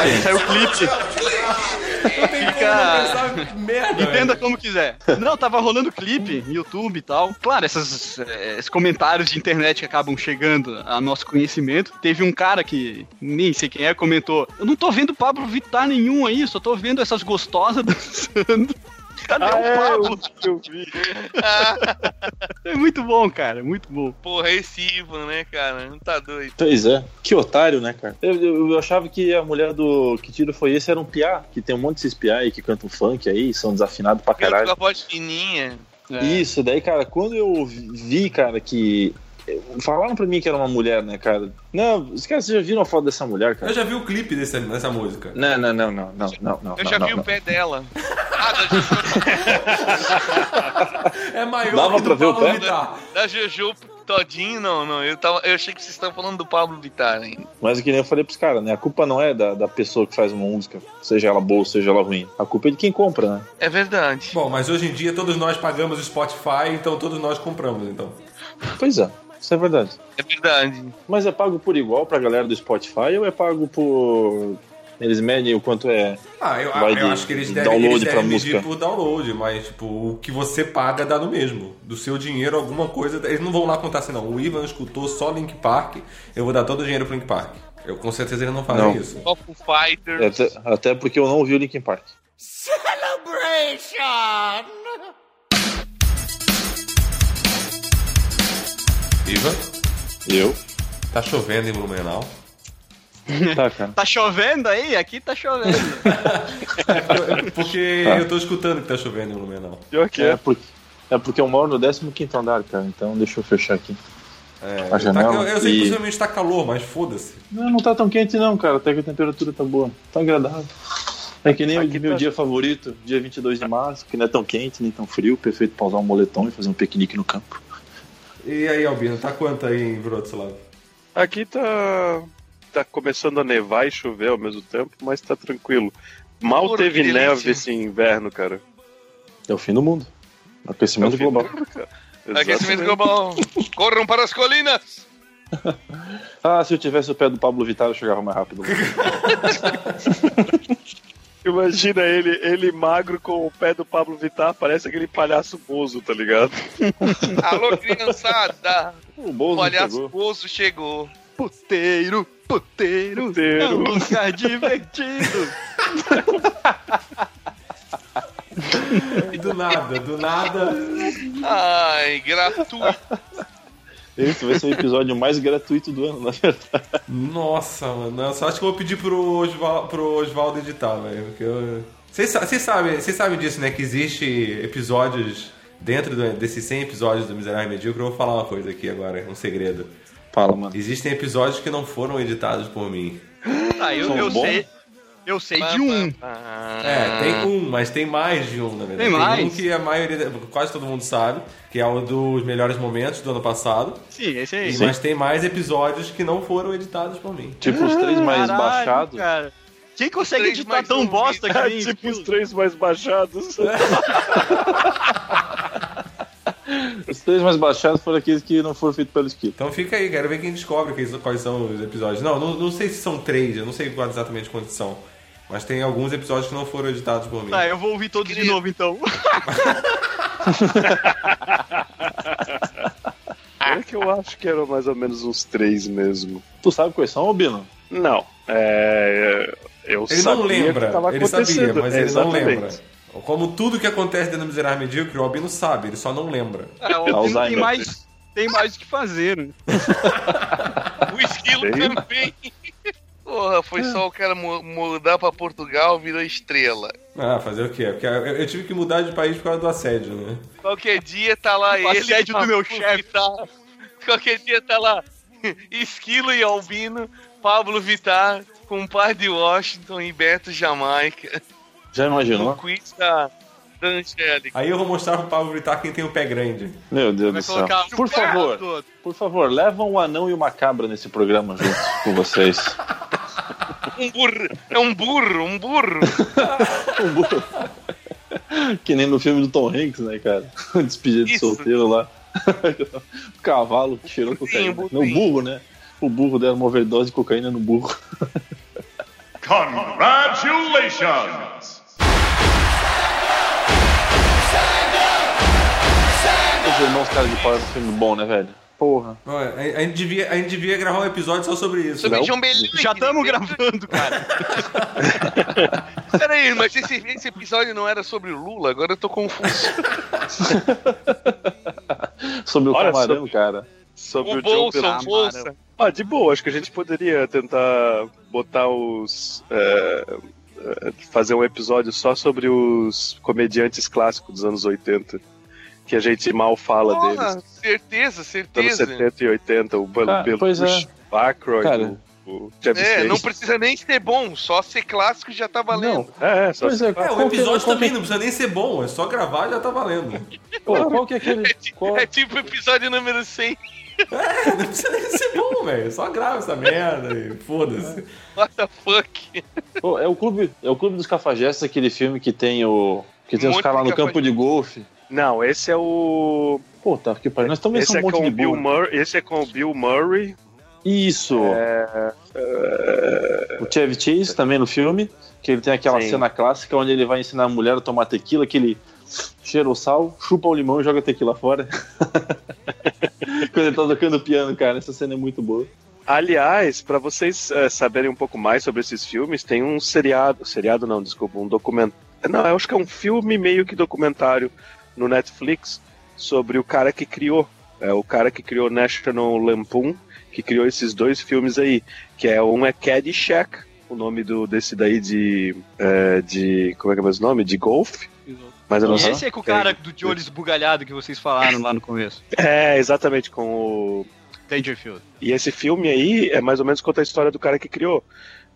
Aí saiu o clipe. Fica. Merda, Entenda como quiser. Não, tava rolando clipe no YouTube e tal. Claro, essas, eh, esses comentários de internet que acabam chegando a nosso conhecimento. Teve um cara que, nem sei quem é, comentou: Eu não tô vendo Pablo Vittar nenhum aí, só tô vendo essas gostosas dançando. Cadê Ah, o é, Pablo? eu, eu vi. É muito bom, cara, muito bom. Porra, esse Ivan, né, cara? Não tá doido. Pois é. Que otário, né, cara? Eu, eu- eu achava que a mulher do Que Tiro Foi Esse era um piá, que tem um monte desses piá aí que cantam funk aí, são desafinados pra Pelo com caralho. a voz fininha. É. Isso, daí, cara, quando eu vi, cara, que. Falaram pra mim que era uma mulher, né, cara? Não, os caras já viram a foto dessa mulher, Eu cara? já vi o clipe desse, dessa música. Não, não, não, não, não, não, não. Eu já não, vi não. o pé dela. Ah, da Jojo, É maior Dava que pra ver o pé? Da Jojo Todinho, não, não. Eu, tava, eu achei que vocês estavam falando do Pablo Vittar ainda. Mas é que nem eu falei pros caras, né? A culpa não é da, da pessoa que faz uma música, seja ela boa, seja ela ruim. A culpa é de quem compra, né? É verdade. Bom, mas hoje em dia todos nós pagamos o Spotify, então todos nós compramos, então. Pois é, isso é verdade. É verdade. Mas é pago por igual pra galera do Spotify ou é pago por. Eles medem o quanto é. Ah, eu, Vai eu de acho que eles devem, download eles pra devem medir música. por download, mas tipo, o que você paga dá no mesmo. Do seu dinheiro, alguma coisa. Eles não vão lá contar assim, não. O Ivan escutou só Link Park, eu vou dar todo o dinheiro pro Link Park. Eu com certeza ele não fazem Não. isso. Até, até porque eu não ouvi o Linkin Park. Eu? tá chovendo em Blumenau. Tá, cara. Tá chovendo aí? Aqui tá chovendo. Porque Tá. eu tô escutando que tá chovendo em Blumenau. Pior que É é. porque, é porque eu moro no 15 andar, cara. Então deixa eu fechar aqui. É, A tá- janela eu, eu sei que e- possivelmente tá calor, mas foda-se. Não, não tá tão quente não, cara. Até que a temperatura tá boa. Tá agradável. É que nem o Aqui meu tá- dia favorito, dia 22 de março, que não é tão quente nem tão frio, perfeito pra usar um moletom e fazer um piquenique no campo. E aí, Albino, tá quanto aí em Wrocław? Aqui tá. Tá começando a nevar e chover ao mesmo tempo, mas tá tranquilo. Mal teve neve esse inverno, cara. É o fim do mundo. Aquecimento É global. do-. Aquecimento global. Corram para as colinas. Ah, se eu tivesse o pé do Pablo Vittar, eu chegava mais rápido. Imagina ele, ele magro com o pé do Pablo Vittar, parece aquele palhaço bozo, tá ligado? Alô, criançada. o Bozo palhaço chegou. Bozo chegou. Puteiro, puteiro, Puteiro. é um lugar divertido. Do nada, do nada. Ai, gratuito. Esse vai ser o episódio mais gratuito do ano, na verdade. Nossa, mano. Eu só acho que eu vou pedir pro, Osval, pro Osvaldo editar, velho. Porque eu. Vocês sa- vocês sabem, sabem disso, né? Que existe episódios. Dentro do- desses 100 episódios do Miserável e Medíocre, eu vou falar uma coisa aqui agora, um segredo. Fala, mano. Existem episódios que não foram editados por mim. Ah, eu, São eu bons? sei. Eu sei de um. É, tem um, mas tem mais de um, na verdade. Tem mais? um que a maioria, quase todo mundo sabe, que é o dos melhores momentos do ano passado. Sim, esse aí. Mas tem mais episódios que não foram editados por mim. Tipo, os três mais Caralho, baixados. Cara. Quem consegue editar mais tão bosta que nem tipo os três mais baixados. Os três mais baixados foram aqueles que não foram feitos pelo Skip. Então fica aí, quero ver quem descobre quais, são os episódios. Não, não, não sei se são três, eu não sei exatamente quantos são. Mas tem alguns episódios que não foram editados por mim. Tá, eu vou ouvir todos de Queria- novo então. É que eu acho que eram mais ou menos uns três mesmo. Tu sabe quais são, Bino? Não, é. Eu Ele sabia não lembra, ele sabia, mas ele Exatamente. não lembra. Como tudo que acontece dentro do Miserável Medíocre, o Albino sabe, ele só não lembra. É, o Albino tem mais, tem mais o que fazer, né? O esquilo Tem? também. Porra, foi só o cara mu- mudar pra Portugal, virou estrela. Ah, fazer o quê? Porque eu, tive que mudar de país por causa do assédio, né? Qualquer dia tá lá O ele. assédio do meu chefe. Vittar. Qualquer dia tá lá Esquilo e Albino, Pablo Vittar, com um par de Washington e Beto Jamaica. Já No imaginou? quiz da, da Angélica. Aí eu vou mostrar pro Pablo Vittar quem tem o pé grande. Meu Deus Vai do céu. Por favor, todo. por favor, levam o anão e o macabra nesse programa junto com vocês. Um burro. É um burro, um burro. Um burro. que nem no filme do Tom Hanks, né, cara? Despedida de solteiro lá. o cavalo que cheirou cocaína. burrinho. Não, o burro, né? O burro deram uma overdose de cocaína no burro. Congratulations! Os irmãos cara de é um filme bom, né, velho? Porra. Olha, A, a gente devia, a gente devia gravar um episódio só sobre isso. Sobre Belink. Já estamos gravando, cara. Peraí, mas esse, esse episódio não era sobre o Lula? Agora eu tô confuso. Sobre o Olha, camarão, sobre- cara. Sobre O o, John bolsa. Ah, de boa, acho que a gente poderia tentar botar os. é, é, fazer um episódio só sobre os comediantes clássicos dos anos 80. Que a gente mal fala Porra, deles. certeza, Anos certeza. 70 e 80, o Bel Ah, pois Belushi, o Aykroyd, Cara. o, o Chevy É, Chase. não precisa nem ser bom, só ser clássico já tá valendo. Não. É, é, só Pois é, É, o que- episódio qual também que- não precisa nem ser bom, é só gravar já tá valendo. Pô, qual que é aquele. Qual... É tipo o episódio número 100. É, não precisa nem ser bom, velho. Só grava essa merda e foda-se. What the fuck? Pô, é o clube, é o clube dos cafajestes, aquele filme que tem o. Que tem Um os caras lá no campo de golfe. Não, esse é o. Pô, tá, que pariu. Nós estamos Esse um é, monte com de Bill. Murray, esse é com o Bill Murray. Isso. É, O Chevy Chase também no filme, que ele tem aquela Sim. cena clássica onde ele vai ensinar a mulher a tomar tequila, que ele cheira o sal, chupa o limão e joga a tequila fora. Quando ele tá tocando piano, cara, essa cena é muito boa. Aliás, para vocês eh, saberem um pouco mais sobre esses filmes, tem um seriado, seriado não, desculpa, um documentário. Não, eu acho que é um filme meio que documentário no Netflix sobre o cara que criou, é o cara que criou National Lampoon, que criou esses dois filmes aí, que é um é Caddyshack, o nome do desse daí de eh, de como é que é o mesmo nome? De golfe. Mas eu não Aham. sei. Esse é com o cara do de olho esbugalhado que vocês falaram lá no começo. É, exatamente com o Dangerfield. E esse filme aí é mais ou menos conta a história do cara que criou.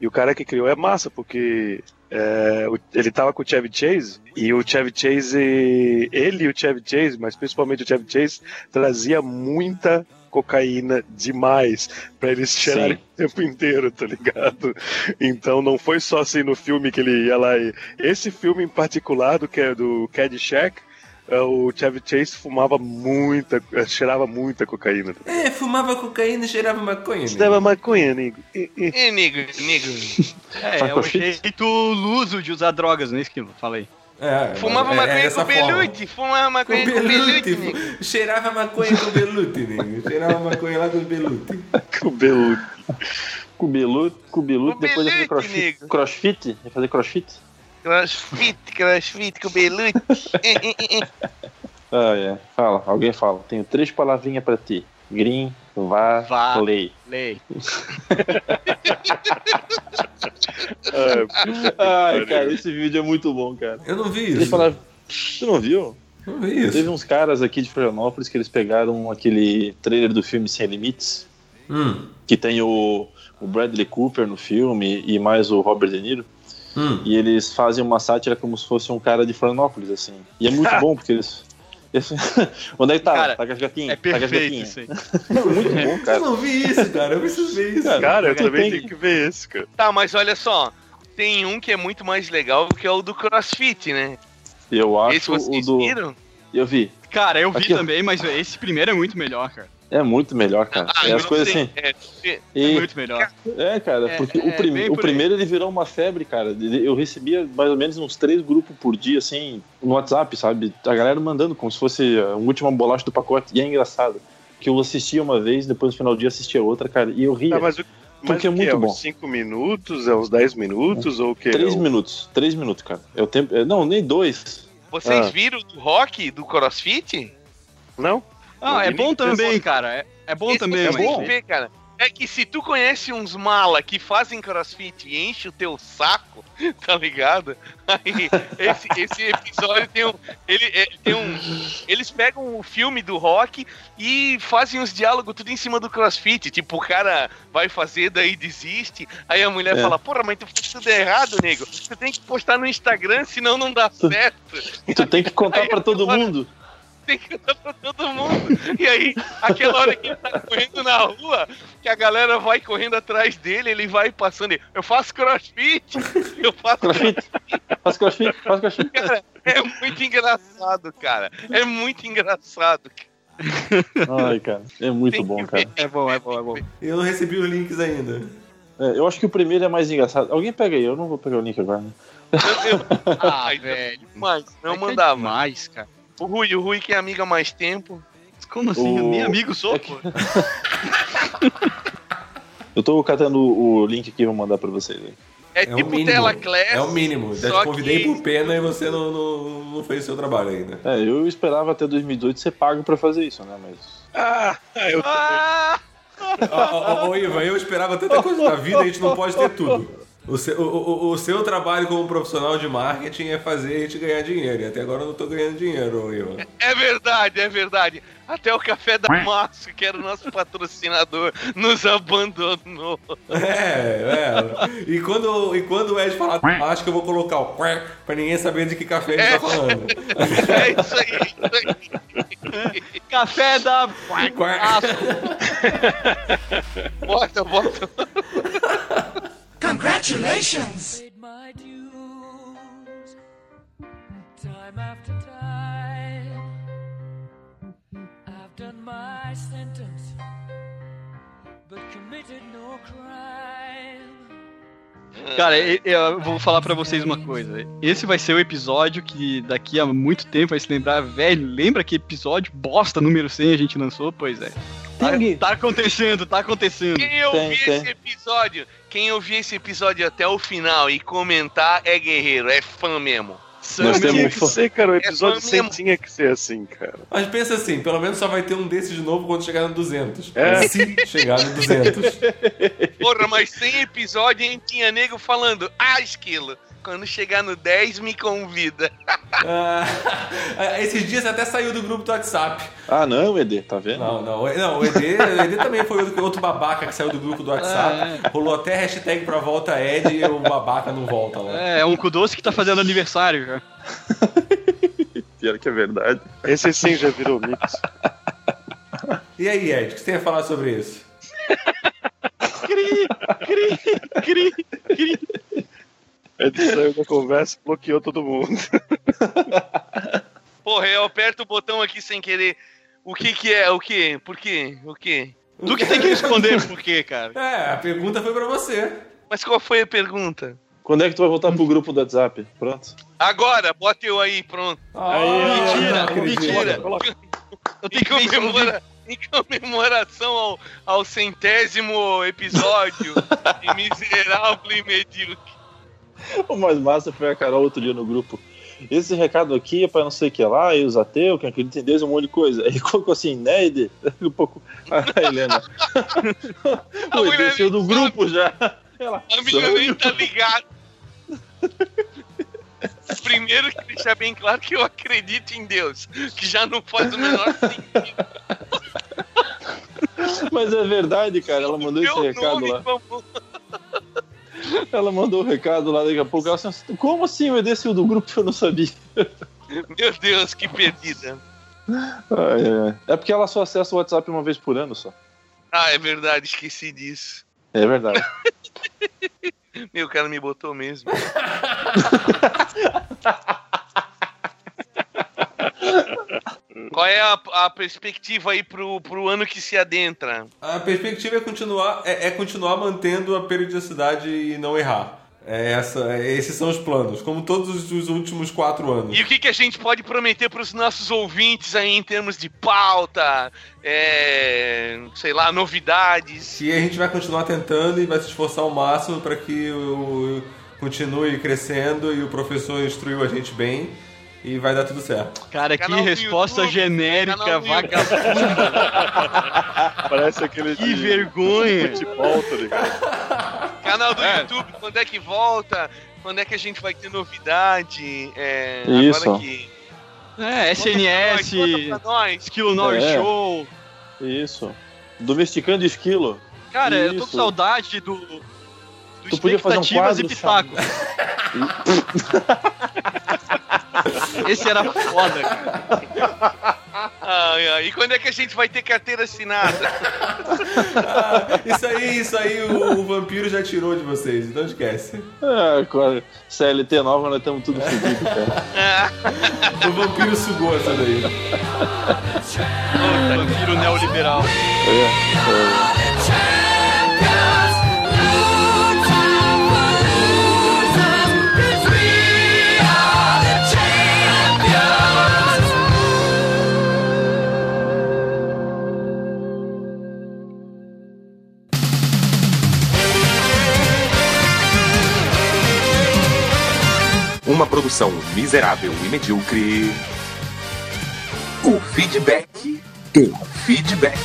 E o cara que criou é massa, porque é, ele tava com o Chevy Chase, e o Chevy Chase, ele e o Chevy Chase, mas principalmente o Chevy Chase, trazia muita cocaína demais pra eles cheirarem Sim. o tempo inteiro, tá ligado? Então não foi só assim no filme que ele ia lá e... Esse filme em particular, do, que é do Caddyshack, o Chevy Chase fumava muita, cheirava muita cocaína. É, fumava cocaína e cheirava maconha. né? Cheirava maconha, nego. E- e- É, nego, nego. É, Tá é com o jeito luso de usar drogas, né, Esquilo? Fala aí. É, Fumava é, é maconha dessa com belute, fumava Com maconha com belute, nego. belute. Cheirava maconha com belute, nego. Cheirava maconha lá com belute. Com beludo. Cubeluto, cubeluto, depois ia fazer crossfit. Crossfit? Ia fazer crossfit? Crossfit, crossfit com belute. Ah, é. Fala, alguém fala. Tenho três palavrinhas pra ti. Green, vá, Vá. lei. Lei. Ai, cara, esse vídeo é muito bom, cara. Eu não vi isso. falar. Tu não viu? Não vi isso. Teve uns caras aqui de Florianópolis que eles pegaram aquele trailer do filme Sem Limites, Hum, que tem o, o Bradley Cooper no filme e mais o Robert De Niro, hum. e eles fazem uma sátira como se fosse um cara de Florianópolis, assim. E é muito bom, porque eles. Onde é que tá? Cara, tá com as gatinhas? É tá perfeito isso aí. É muito bom, Eu cara. não vi isso, cara. Eu preciso ver isso. Cara, Cara, eu também tem- tenho que ver esse, cara. Tá, mas olha só. Tem um que é muito mais legal que é o do crossfit, né? Eu Esse acho o vocês do. viram? Eu vi. Cara, eu vi Aqui, ó. também, mas esse primeiro é muito melhor, cara. É muito melhor, cara. Ah, é as coisas sei, assim. é, é, E- Muito melhor. É, cara, É, porque é, o, prime- bem o primeiro ele virou uma febre, cara. Eu recebia mais ou menos uns três grupos por dia, assim, no WhatsApp, sabe? A galera mandando como se fosse a última bolacha do pacote. E é engraçado. Que eu assistia uma vez, depois no final do dia assistia outra, cara, e eu ria. Ah, mas o, mas Porque é muito é bom. uns 5 minutos? É uns 10 minutos? Ou o quê? Três É o- minutos. Três minutos, cara. É o tempo. é, Não, nem dois. Vocês Ah. viram do rock, do crossfit? Não? Ah, é bom também, cara. É, é bom Esse também, tem que ver, cara. É que se tu conhece uns mala que fazem crossfit e enche o teu saco, tá ligado? Aí, esse, esse episódio tem um. Ele, é, tem um. Eles pegam o filme do rock e fazem os diálogos tudo em cima do crossfit. Tipo, o cara vai fazer, daí desiste. Aí a mulher É. fala, porra, mas tu fez tudo errado, nego. Tu tem que postar no Instagram, senão não dá certo. Tu tem que contar pra todo mundo. Tem que dar pra todo mundo. E aí, aquela hora que ele tá correndo na rua, que a galera vai correndo atrás dele, ele vai passando. e, Eu faço crossfit, eu faço Crossfit. Faz crossfit, faz crossfit. Cara, é muito engraçado, cara. É muito engraçado. Ai, cara. É muito bom, cara. É bom, é bom, é bom. Eu não recebi os links ainda. É, eu acho que o primeiro é mais engraçado. Alguém pega aí, eu não vou pegar o link agora. Né? Eu, eu, Ah, Ai, velho. mas não É que é mandava. demais, cara. O Rui, o Rui que é amigo há mais tempo. Como assim? O- Nem amigo sou, é que- pô. Eu tô catando o link aqui e vou mandar pra vocês aí. É, É o tipo mínimo. tela class. É o mínimo. Já só te convidei que- por pena e você não, não, não fez o seu trabalho ainda. É, eu esperava até 2018 ser pago pra fazer isso, né? Mas. Ah, eu Ah! Ô, Ivan, eu esperava tanta coisa na vida, a gente não pode ter tudo. O seu, o, o- o seu trabalho como profissional de marketing é fazer a gente ganhar dinheiro. E até agora eu não tô ganhando dinheiro, Ivan. É verdade, é verdade. Até o Café da Márcio, que era o nosso patrocinador, nos abandonou. É, é. E quando, e quando o Ed falar, acho que eu vou colocar o pra ninguém saber de que café gente tá falando. É isso aí, é isso aí. Café da. Bota, bota. Dues time after time. I've done my sentence, but committed no crime. Cara, eu vou falar pra vocês uma coisa. Esse vai ser o episódio que daqui a muito tempo vai se lembrar, velho. Lembra que episódio bosta número 100 a gente lançou? Pois é. Tá, tá acontecendo, tá acontecendo. Quem ouvir Tem, tem. esse episódio, quem ouvir esse episódio até o final e comentar é guerreiro, é fã mesmo. Nós temos. que ser, cara. O episódio fã 100 mesmo. tinha que ser assim, cara. Mas pensa assim, pelo menos só vai ter um desses de novo quando chegar no 200. É. Se chegar no 200. Porra, mas sem episódio, hein? Tinha nego falando, ah, esquilo, quando chegar no 10, me convida. Ah, esses dias até saiu do grupo do WhatsApp. Ah, não, ED, tá vendo? Não, não, o- não o, ED, o ED também foi outro, babaca que saiu do grupo do WhatsApp. Rolou até hashtag pra volta Ed e o babaca não volta lá. É, é um cu doce que tá fazendo aniversário já. Pior que é verdade. Esse sim já virou mito. E aí, Ed, o que você tem a falar sobre isso? Cri, cri, cri, cri. Ele saiu da conversa e bloqueou todo mundo. Porra, eu aperto o botão aqui sem querer. O que que é? O que? Por quê? O quê? Tu que tem que responder por quê, cara? É, a pergunta foi pra você. Mas qual foi a pergunta? Quando é que tu vai voltar pro grupo do WhatsApp? Pronto. Agora, bota eu aí, pronto. Ah, mentira, mentira. Eu tenho que ver em comemoração ao, ao centésimo episódio de Miserável e Medíocre. O mais massa foi a Carol outro dia no grupo. Esse recado aqui é pra não sei o que lá, e os ateus, que acreditam em Deus, um monte de coisa. Aí colocou assim, né, Ed? Um pouco. A Helena. O Ed saiu do grupo já. Ela, A menina nem tá ligada. Primeiro que deixar bem claro que eu acredito em Deus, que já não faz o menor sentido. Mas é verdade, cara. Ela mandou esse Meu recado nome, lá. vamos- Ela mandou o recado lá daqui a pouco. Ela assim, como assim o Ed saiu do grupo eu não sabia? Meu Deus, que perdida. Ai, ai. É porque ela só acessa o WhatsApp uma vez por ano só. Ah, é verdade, esqueci disso. É verdade. Meu cara me botou mesmo. Qual é a, a perspectiva aí pro, pro ano que se adentra? A perspectiva é continuar, é, é continuar mantendo a periodicidade e não errar. É essa, é- esses são os planos, como todos os últimos quatro anos. E o que, que a gente pode prometer pros nossos ouvintes aí em termos de pauta, é, sei lá, novidades? Que a gente vai continuar tentando e vai se esforçar ao máximo para que o, continue crescendo e o professor instruiu a gente bem e vai dar tudo certo. Cara, que Canal resposta YouTube, genérica, vagabunda. Parece aquele Que de vergonha. futebol, tá ligado? Canal do YouTube, quando é que volta? Quando é que a gente vai ter novidade? É, Isso. Agora que... É, SNS. Skill North É. Show. Isso. Domesticando esquilo. Cara, eu tô com Isso. saudade do. do Tu podia fazer um expectativas e quadro, pitacos. Esse era foda, cara. Ai, ai. E quando é que a gente vai ter carteira assinada? Ah, isso aí, isso aí o, o vampiro já tirou de vocês, então esquece. É, agora, CLT nova, nós estamos tudo fodidos, cara. O vampiro sugou essa daí. Vampiro neoliberal. Uma produção miserável e medíocre. O feedback. O feedback.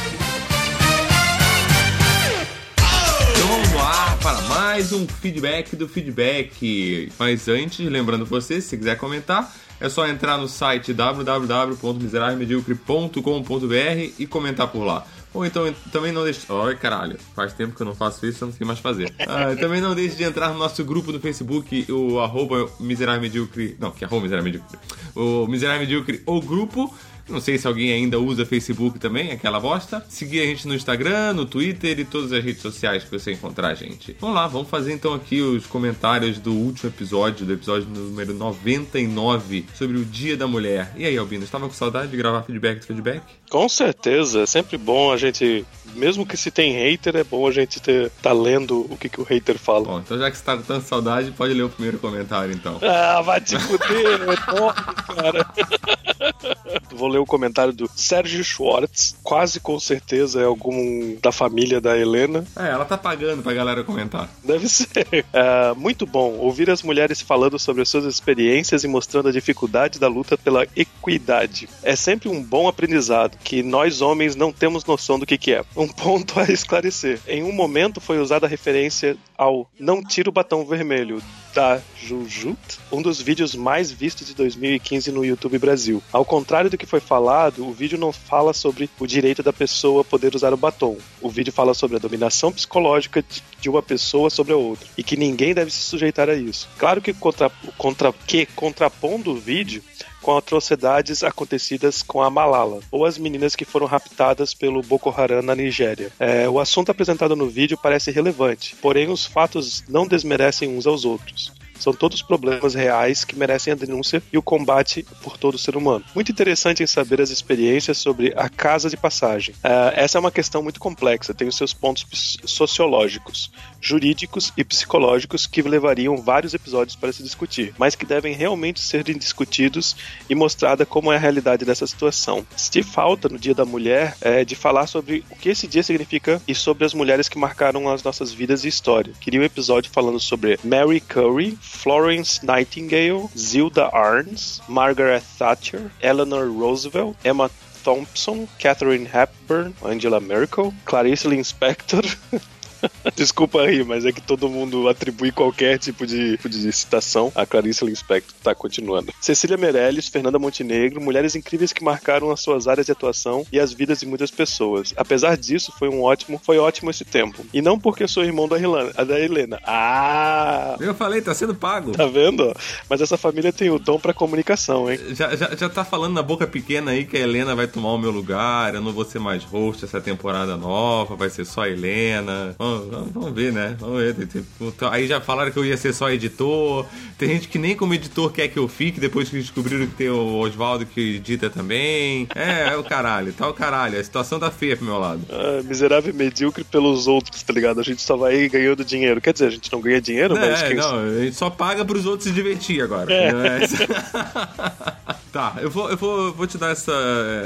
Então vamos lá para mais um feedback do feedback. Mas antes, lembrando você, se quiser comentar, é só entrar no site www.miserávelmedíocre.com.br e comentar por lá. Ou então também não deixe. Ai, caralho, faz tempo que eu não faço isso, eu não sei mais fazer. Ah, também não deixe de entrar no nosso grupo do Facebook, o arroba miserável medíocre. Não, que arroba miserável medíocre. O miserável medíocre, o grupo. Não sei se alguém ainda usa Facebook também, aquela bosta. Seguir a gente no Instagram, no Twitter e todas as redes sociais que você encontrar a gente. Vamos lá, vamos fazer então aqui os comentários do último episódio, do episódio número 99, sobre o Dia da Mulher. E aí, Albino, estava com saudade de gravar feedback do feedback? Com certeza, é sempre bom a gente, mesmo que se tem hater, é bom a gente ter, tá lendo o que, que o hater fala. Bom, então já que você tá com tanta saudade, pode ler o primeiro comentário então. Ah, vai te fuder, é top, cara. Vou ler o comentário do Sérgio Schwartz. Quase com certeza é algum da família da Helena. É, ela tá pagando pra galera comentar. Deve ser. Ah, muito bom ouvir as mulheres falando sobre as suas experiências e mostrando a dificuldade da luta pela equidade. É sempre um bom aprendizado que nós homens não temos noção do que, que é. Um ponto a esclarecer. Em um momento foi usada a referência ao Não Tira o Batom Vermelho da Jujut, um dos vídeos mais vistos de 2015 no YouTube Brasil. Ao contrário do que foi falado, o vídeo não fala sobre o direito da pessoa poder usar o batom. O vídeo fala sobre a dominação psicológica de- uma pessoa sobre a outra e que ninguém deve se sujeitar a isso. Claro que, contra, contra, que contrapondo o vídeo com atrocidades acontecidas com a Malala, ou as meninas que foram raptadas pelo Boko Haram na Nigéria. É, o assunto apresentado no vídeo parece relevante, porém os fatos não desmerecem uns aos outros. São todos problemas reais que merecem a denúncia e o combate por todo ser humano. Muito interessante em saber as experiências sobre a casa de passagem. Ah, essa é uma questão muito complexa, tem os seus pontos sociológicos, jurídicos e psicológicos que levariam vários episódios para se discutir, mas que devem realmente ser discutidos e mostrada como é a realidade dessa situação. Senti falta no Dia da Mulher é, de falar sobre o que esse dia significa e sobre as mulheres que marcaram as nossas vidas e história. Queria um episódio falando sobre Mary Curry, Florence Nightingale, Zilda Arns, Margaret Thatcher, Eleanor Roosevelt, Emma Thompson, Catherine Hepburn, Angela Merkel, Clarice Lispector. Desculpa aí, mas é que todo mundo atribui qualquer tipo de, de citação a Clarice Lispector. Tá, continuando. Cecília Meirelles, Fernanda Montenegro, mulheres incríveis que marcaram as suas áreas de atuação e as vidas de muitas pessoas. Apesar disso, foi um ótimo, foi ótimo esse tempo. E não porque sou irmão da, Helena, da Helena. Ah! Eu falei, tá sendo pago. Tá vendo? Mas essa família tem o dom pra comunicação, hein? Já, já, já tá falando na boca pequena aí que a Helena vai tomar o meu lugar, eu não vou ser mais host essa temporada nova, vai ser só a Helena. Vamos, vamos, vamos ver, né? Vamos ver. Tem- Aí já falaram que eu ia ser só editor. Tem gente que nem como editor quer que eu fique, depois que descobriram que tem o Oswaldo que edita também. É, é o caralho, tá o caralho. A situação tá feia pro meu lado. Ah, miserável e medíocre pelos outros, tá ligado? A gente só vai ganhando dinheiro. Quer dizer, a gente não ganha dinheiro, mas É, não, a gente só paga pros outros se divertir agora. É. Não é? tá, eu vou, eu vou, vou te dar essa,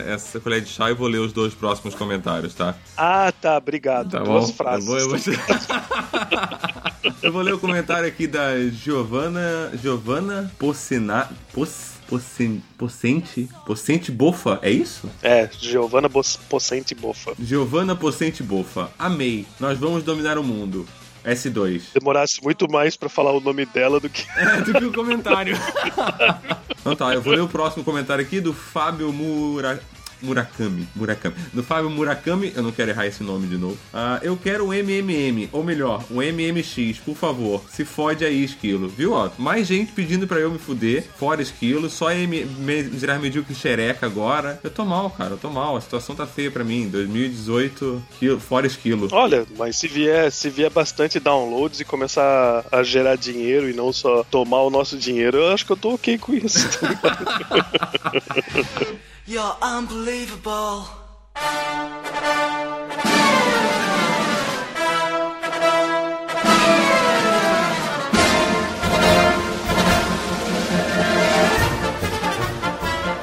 essa colher de chá e vou ler os dois próximos comentários, tá? Ah, tá, obrigado. Tá Duas bom? frases. Eu vou, eu, te- Eu vou ler o comentário aqui da Giovana. Giovana Pocina. Pocen, Pocente? Pocente Bofa, é isso? É, Giovanna Bos- Possente Bofa. Giovana Pocente Bofa. Amei. Nós vamos dominar o mundo. S2. Demorasse muito mais pra falar o nome dela do que. É, do que o comentário. Então tá, eu vou ler o próximo comentário aqui do Fábio Mura... Murakami. Murakami. Do Fábio Murakami, eu não quero errar esse nome de novo. Ah, eu quero o MMM, ou melhor, o MMX, por favor. Se fode aí, esquilo. Viu, ó? Mais gente pedindo pra eu me fuder, fora esquilo. Só M Miserável Medíocre xereca agora. Eu tô mal, cara, eu tô mal. A situação tá feia pra mim. 2018, quilo, fora esquilo. Olha, mas se vier, se vier bastante downloads e começar a gerar dinheiro e não só tomar o nosso dinheiro, eu acho que eu tô ok com isso. You're unbelievable.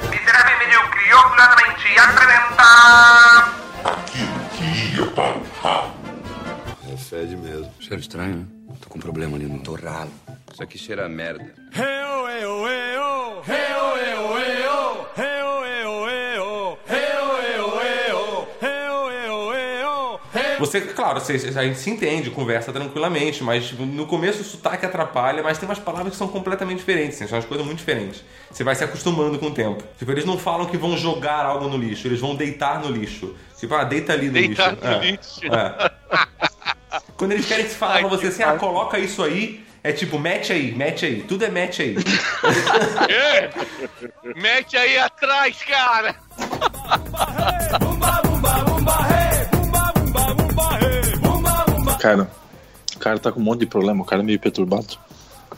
Miserável Medíocre orgulhosamente apresenta... É fede mesmo. Cheiro estranho, né? Tô com um problema ali no torralo. Isso aqui cheira a merda. Você, claro, você- a gente se entende, conversa tranquilamente, mas tipo, no começo o sotaque atrapalha, mas tem umas palavras que são completamente diferentes, assim, são umas coisas muito diferentes. Você vai se acostumando com o tempo. Tipo, eles não falam que vão jogar algo no lixo, eles vão deitar no lixo. Tipo, ah, deita ali no Deitar lixo. no É, lixo. é. Quando eles querem que você fale pra você assim, ah, coloca isso aí, é tipo, mete aí, mete aí, tudo é mete aí. É. Mete aí atrás, cara! Cara, o cara tá com um monte de problema, o cara é meio perturbado.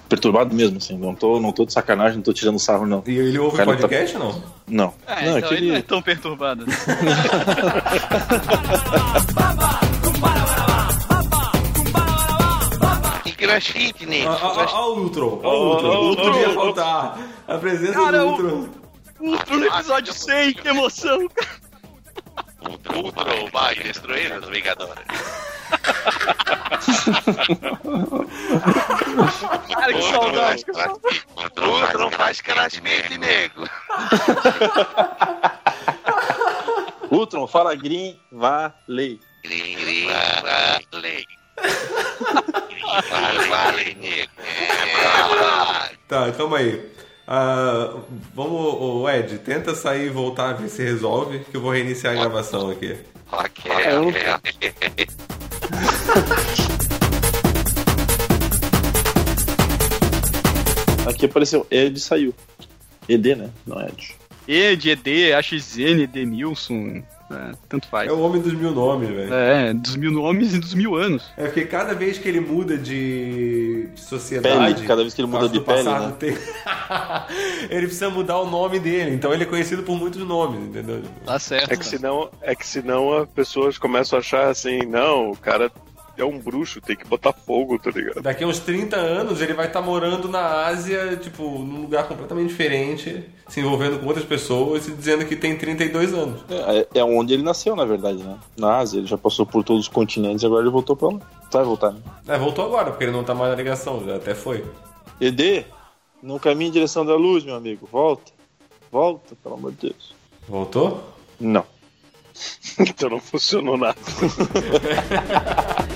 Perturbado mesmo, assim. Não tô, não tô de sacanagem, não tô tirando sarro, não. E ele ouve O o podcast tá... ou não? Não. É, não, então é que ele não é tão perturbado. Que crossfit, nego. Olha o Ultron, olha o Ultron. O Ultron ia faltar. A presença Cara, do Ultron. Ultron no episódio 100, que emoção. Ultron vai destruir os Vingadores. Cara, que saudade. Ultron faz crossfit, nego. Ultron, fala green, vale. Grim, grim, vale. Vale, vale, nego. Tá, calma aí. Ah, vamos, ô, Ed, tenta sair e voltar, ver se resolve, que eu vou reiniciar a gravação aqui. Ok, ok. Aqui apareceu Ed saiu. ED, né? Não é Ed. Ed, ED, AXN, Edmilson. É, tanto faz. É o homem dos mil nomes, velho. É, dos mil nomes e dos mil anos. É porque cada vez que ele muda de, de sociedade. Pele, cada vez que ele muda de do pele, passado, né? tem- ele precisa mudar o nome dele. Então ele é conhecido por muitos nomes, entendeu? Tá certo. É que senão, é que senão as pessoas começam a achar assim, não, o cara é um bruxo, tem que botar fogo, tá ligado? Daqui a uns 30 anos ele vai estar morando na Ásia, tipo, num lugar completamente diferente, se envolvendo com outras pessoas e dizendo que tem 32 anos. É, é onde ele nasceu, na verdade, né? Na Ásia, ele já passou por todos os continentes e agora ele voltou pra lá. Vai voltar, né? É, voltou agora, porque ele não tá mais na ligação, já até foi. ED, no caminho em direção da luz, meu amigo. Volta. Volta, pelo amor de Deus. Voltou? Não. Então não funcionou nada.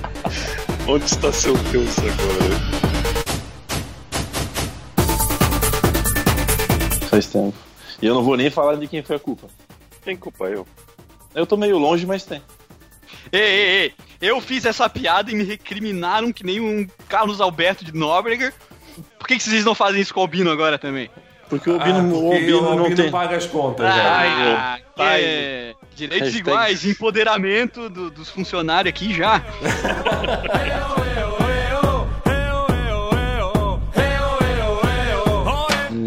Onde está seu Deus agora? Faz tempo. E eu não vou nem falar de quem foi a culpa. Quem culpa eu? Eu tô meio longe, mas tem. Ei, ei, ei. Eu fiz essa piada e me recriminaram que nem um Carlos Alberto de Nóbrega. Por que, que vocês não fazem isso com o Albino agora também? Porque o Albino, Ah, o Albino o não Albino tem. paga as contas, Ah, já. que... Direitos Hashtag- iguais, empoderamento do- dos funcionários aqui já.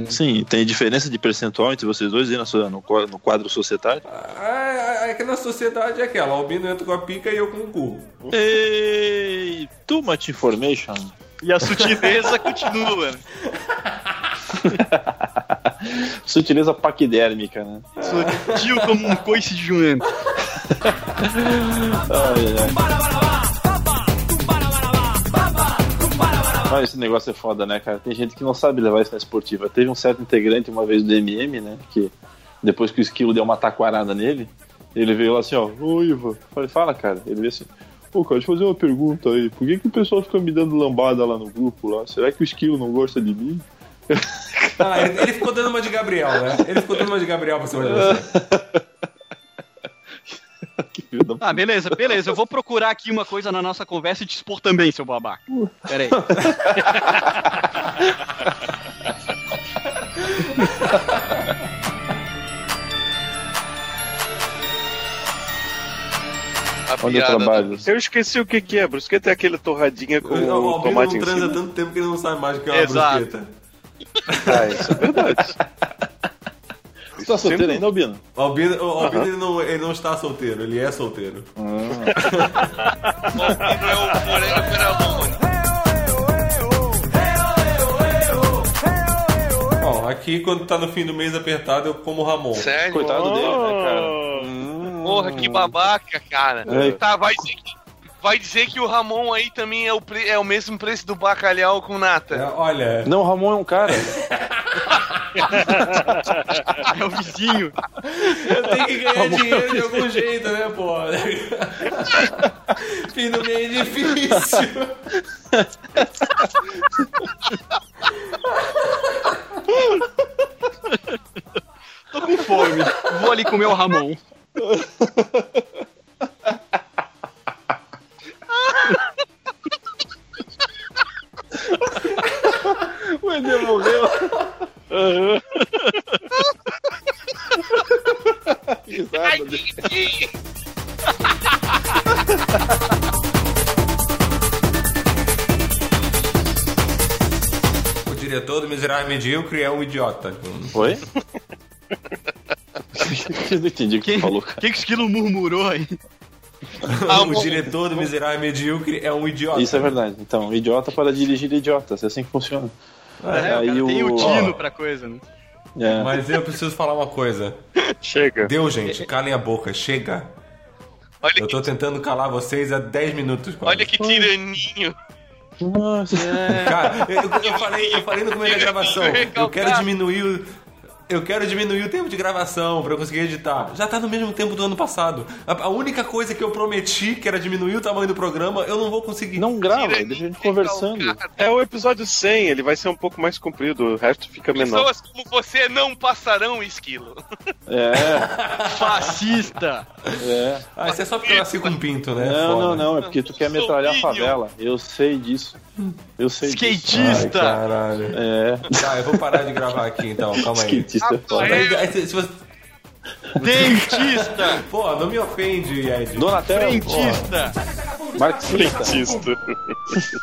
Sim, tem diferença de percentual entre vocês dois aí na sua- no, no quadro societário? É, é que na sociedade é aquela, o Albino entra com a pica e eu com o cu. Ei, too much information. E a sutileza continua. Sutileza paquidérmica, né? Sutil como um coice de jumento. Mas esse negócio é foda, né, cara? Tem gente que não sabe levar isso na esportiva. Teve um certo integrante uma vez do MM, né? Que depois que o esquilo deu uma taquarada nele, ele veio lá assim, ó, ô Iva. Falei, fala, cara. Ele veio assim, pô, cara, deixa eu fazer uma pergunta aí. Por que, que o pessoal fica me dando lambada lá no grupo lá? Será que o esquilo não gosta de mim? Ah, ele, ele ficou dando uma de Gabriel, né? Ele ficou dando uma de Gabriel pra cima de você. Ah, beleza, beleza. Eu vou procurar aqui uma coisa na nossa conversa e te expor também, seu babaca. Pera aí. Onde eu trabalho? Eu esqueci o que que é, brusqueta é aquele torradinha com O o tomate não transa tanto tempo que ele não sabe mais o que é uma Exato. brusqueta. Ah, isso é verdade. Você tá solteiro ainda, Albino? O Albino, o Albino ele, não, ele não está solteiro, ele é solteiro. O Albino é o Moreira Peramone. Bom, aqui quando tá no fim do mês apertado, eu como Ramon. Sério? Coitado dele, né, cara? Porra, que babaca, cara. É. Tá, vai dizer que. Vai dizer que o Ramon aí também é o, pre- é o mesmo preço do bacalhau com nata. É, olha, Não, o Ramon é um cara. É o vizinho. eu tenho que ganhar dinheiro de algum jeito, né, pô? fim do mês é difícil. Tô com fome. Vou ali comer o Ramon. O Eder morreu. Risada dele. O diretor do Miserável Medíocre é um idiota. Oi? Eu não entendi o que Quem, você falou, cara. quem que o esquilo murmurou aí? o diretor do Miserável Medíocre é um idiota. Isso é verdade. Então, idiota para dirigir idiotas. É assim que funciona. É, o cara tem o o- tino pra coisa, né? É. Mas eu preciso falar uma coisa. Chega. Deu, gente, calem a boca, chega. Olha Eu que, tô tentando calar vocês há 10 minutos. quase. olha que tiraninho. Nossa. Cara, eu, eu- falei, eu falei no começo da gravação. Eu quero diminuir o. Eu quero diminuir o tempo de gravação pra eu conseguir editar. Já tá no mesmo tempo do ano passado. A, a única coisa que eu prometi, que era diminuir o tamanho do programa, eu não vou conseguir. Não grava, deixa a gente conversando. É o episódio 100, ele vai ser um pouco mais comprido, o resto fica menor. Pessoas como você não passarão esquilo. É, Fascista! é. Ah, isso é só porque eu nasci com pinto, né? Não, Foda. não, não. É porque tu quer metralhar a favela. Eu sei disso. Eu sei disso. Ai, Skatista! caralho. É. Tá, eu vou parar de gravar aqui então, calma aí. Skatista é se- se você- Dentista! Pô, não me ofende, Ed. Donatello. Frentista! Marxista. Frentista.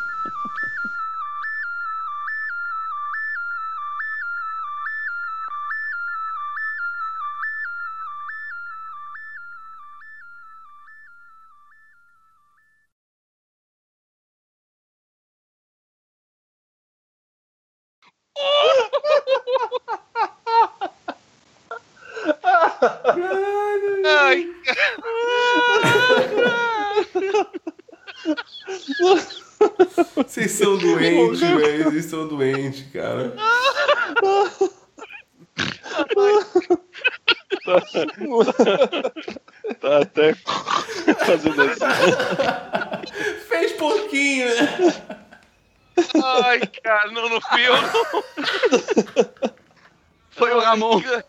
Vocês são doentes, velho. Vocês são doentes, cara. Tá até fazendo assim. Fez pouquinho, né? ai, cara, não, não fui eu. não. Foi o Ramon. Ai,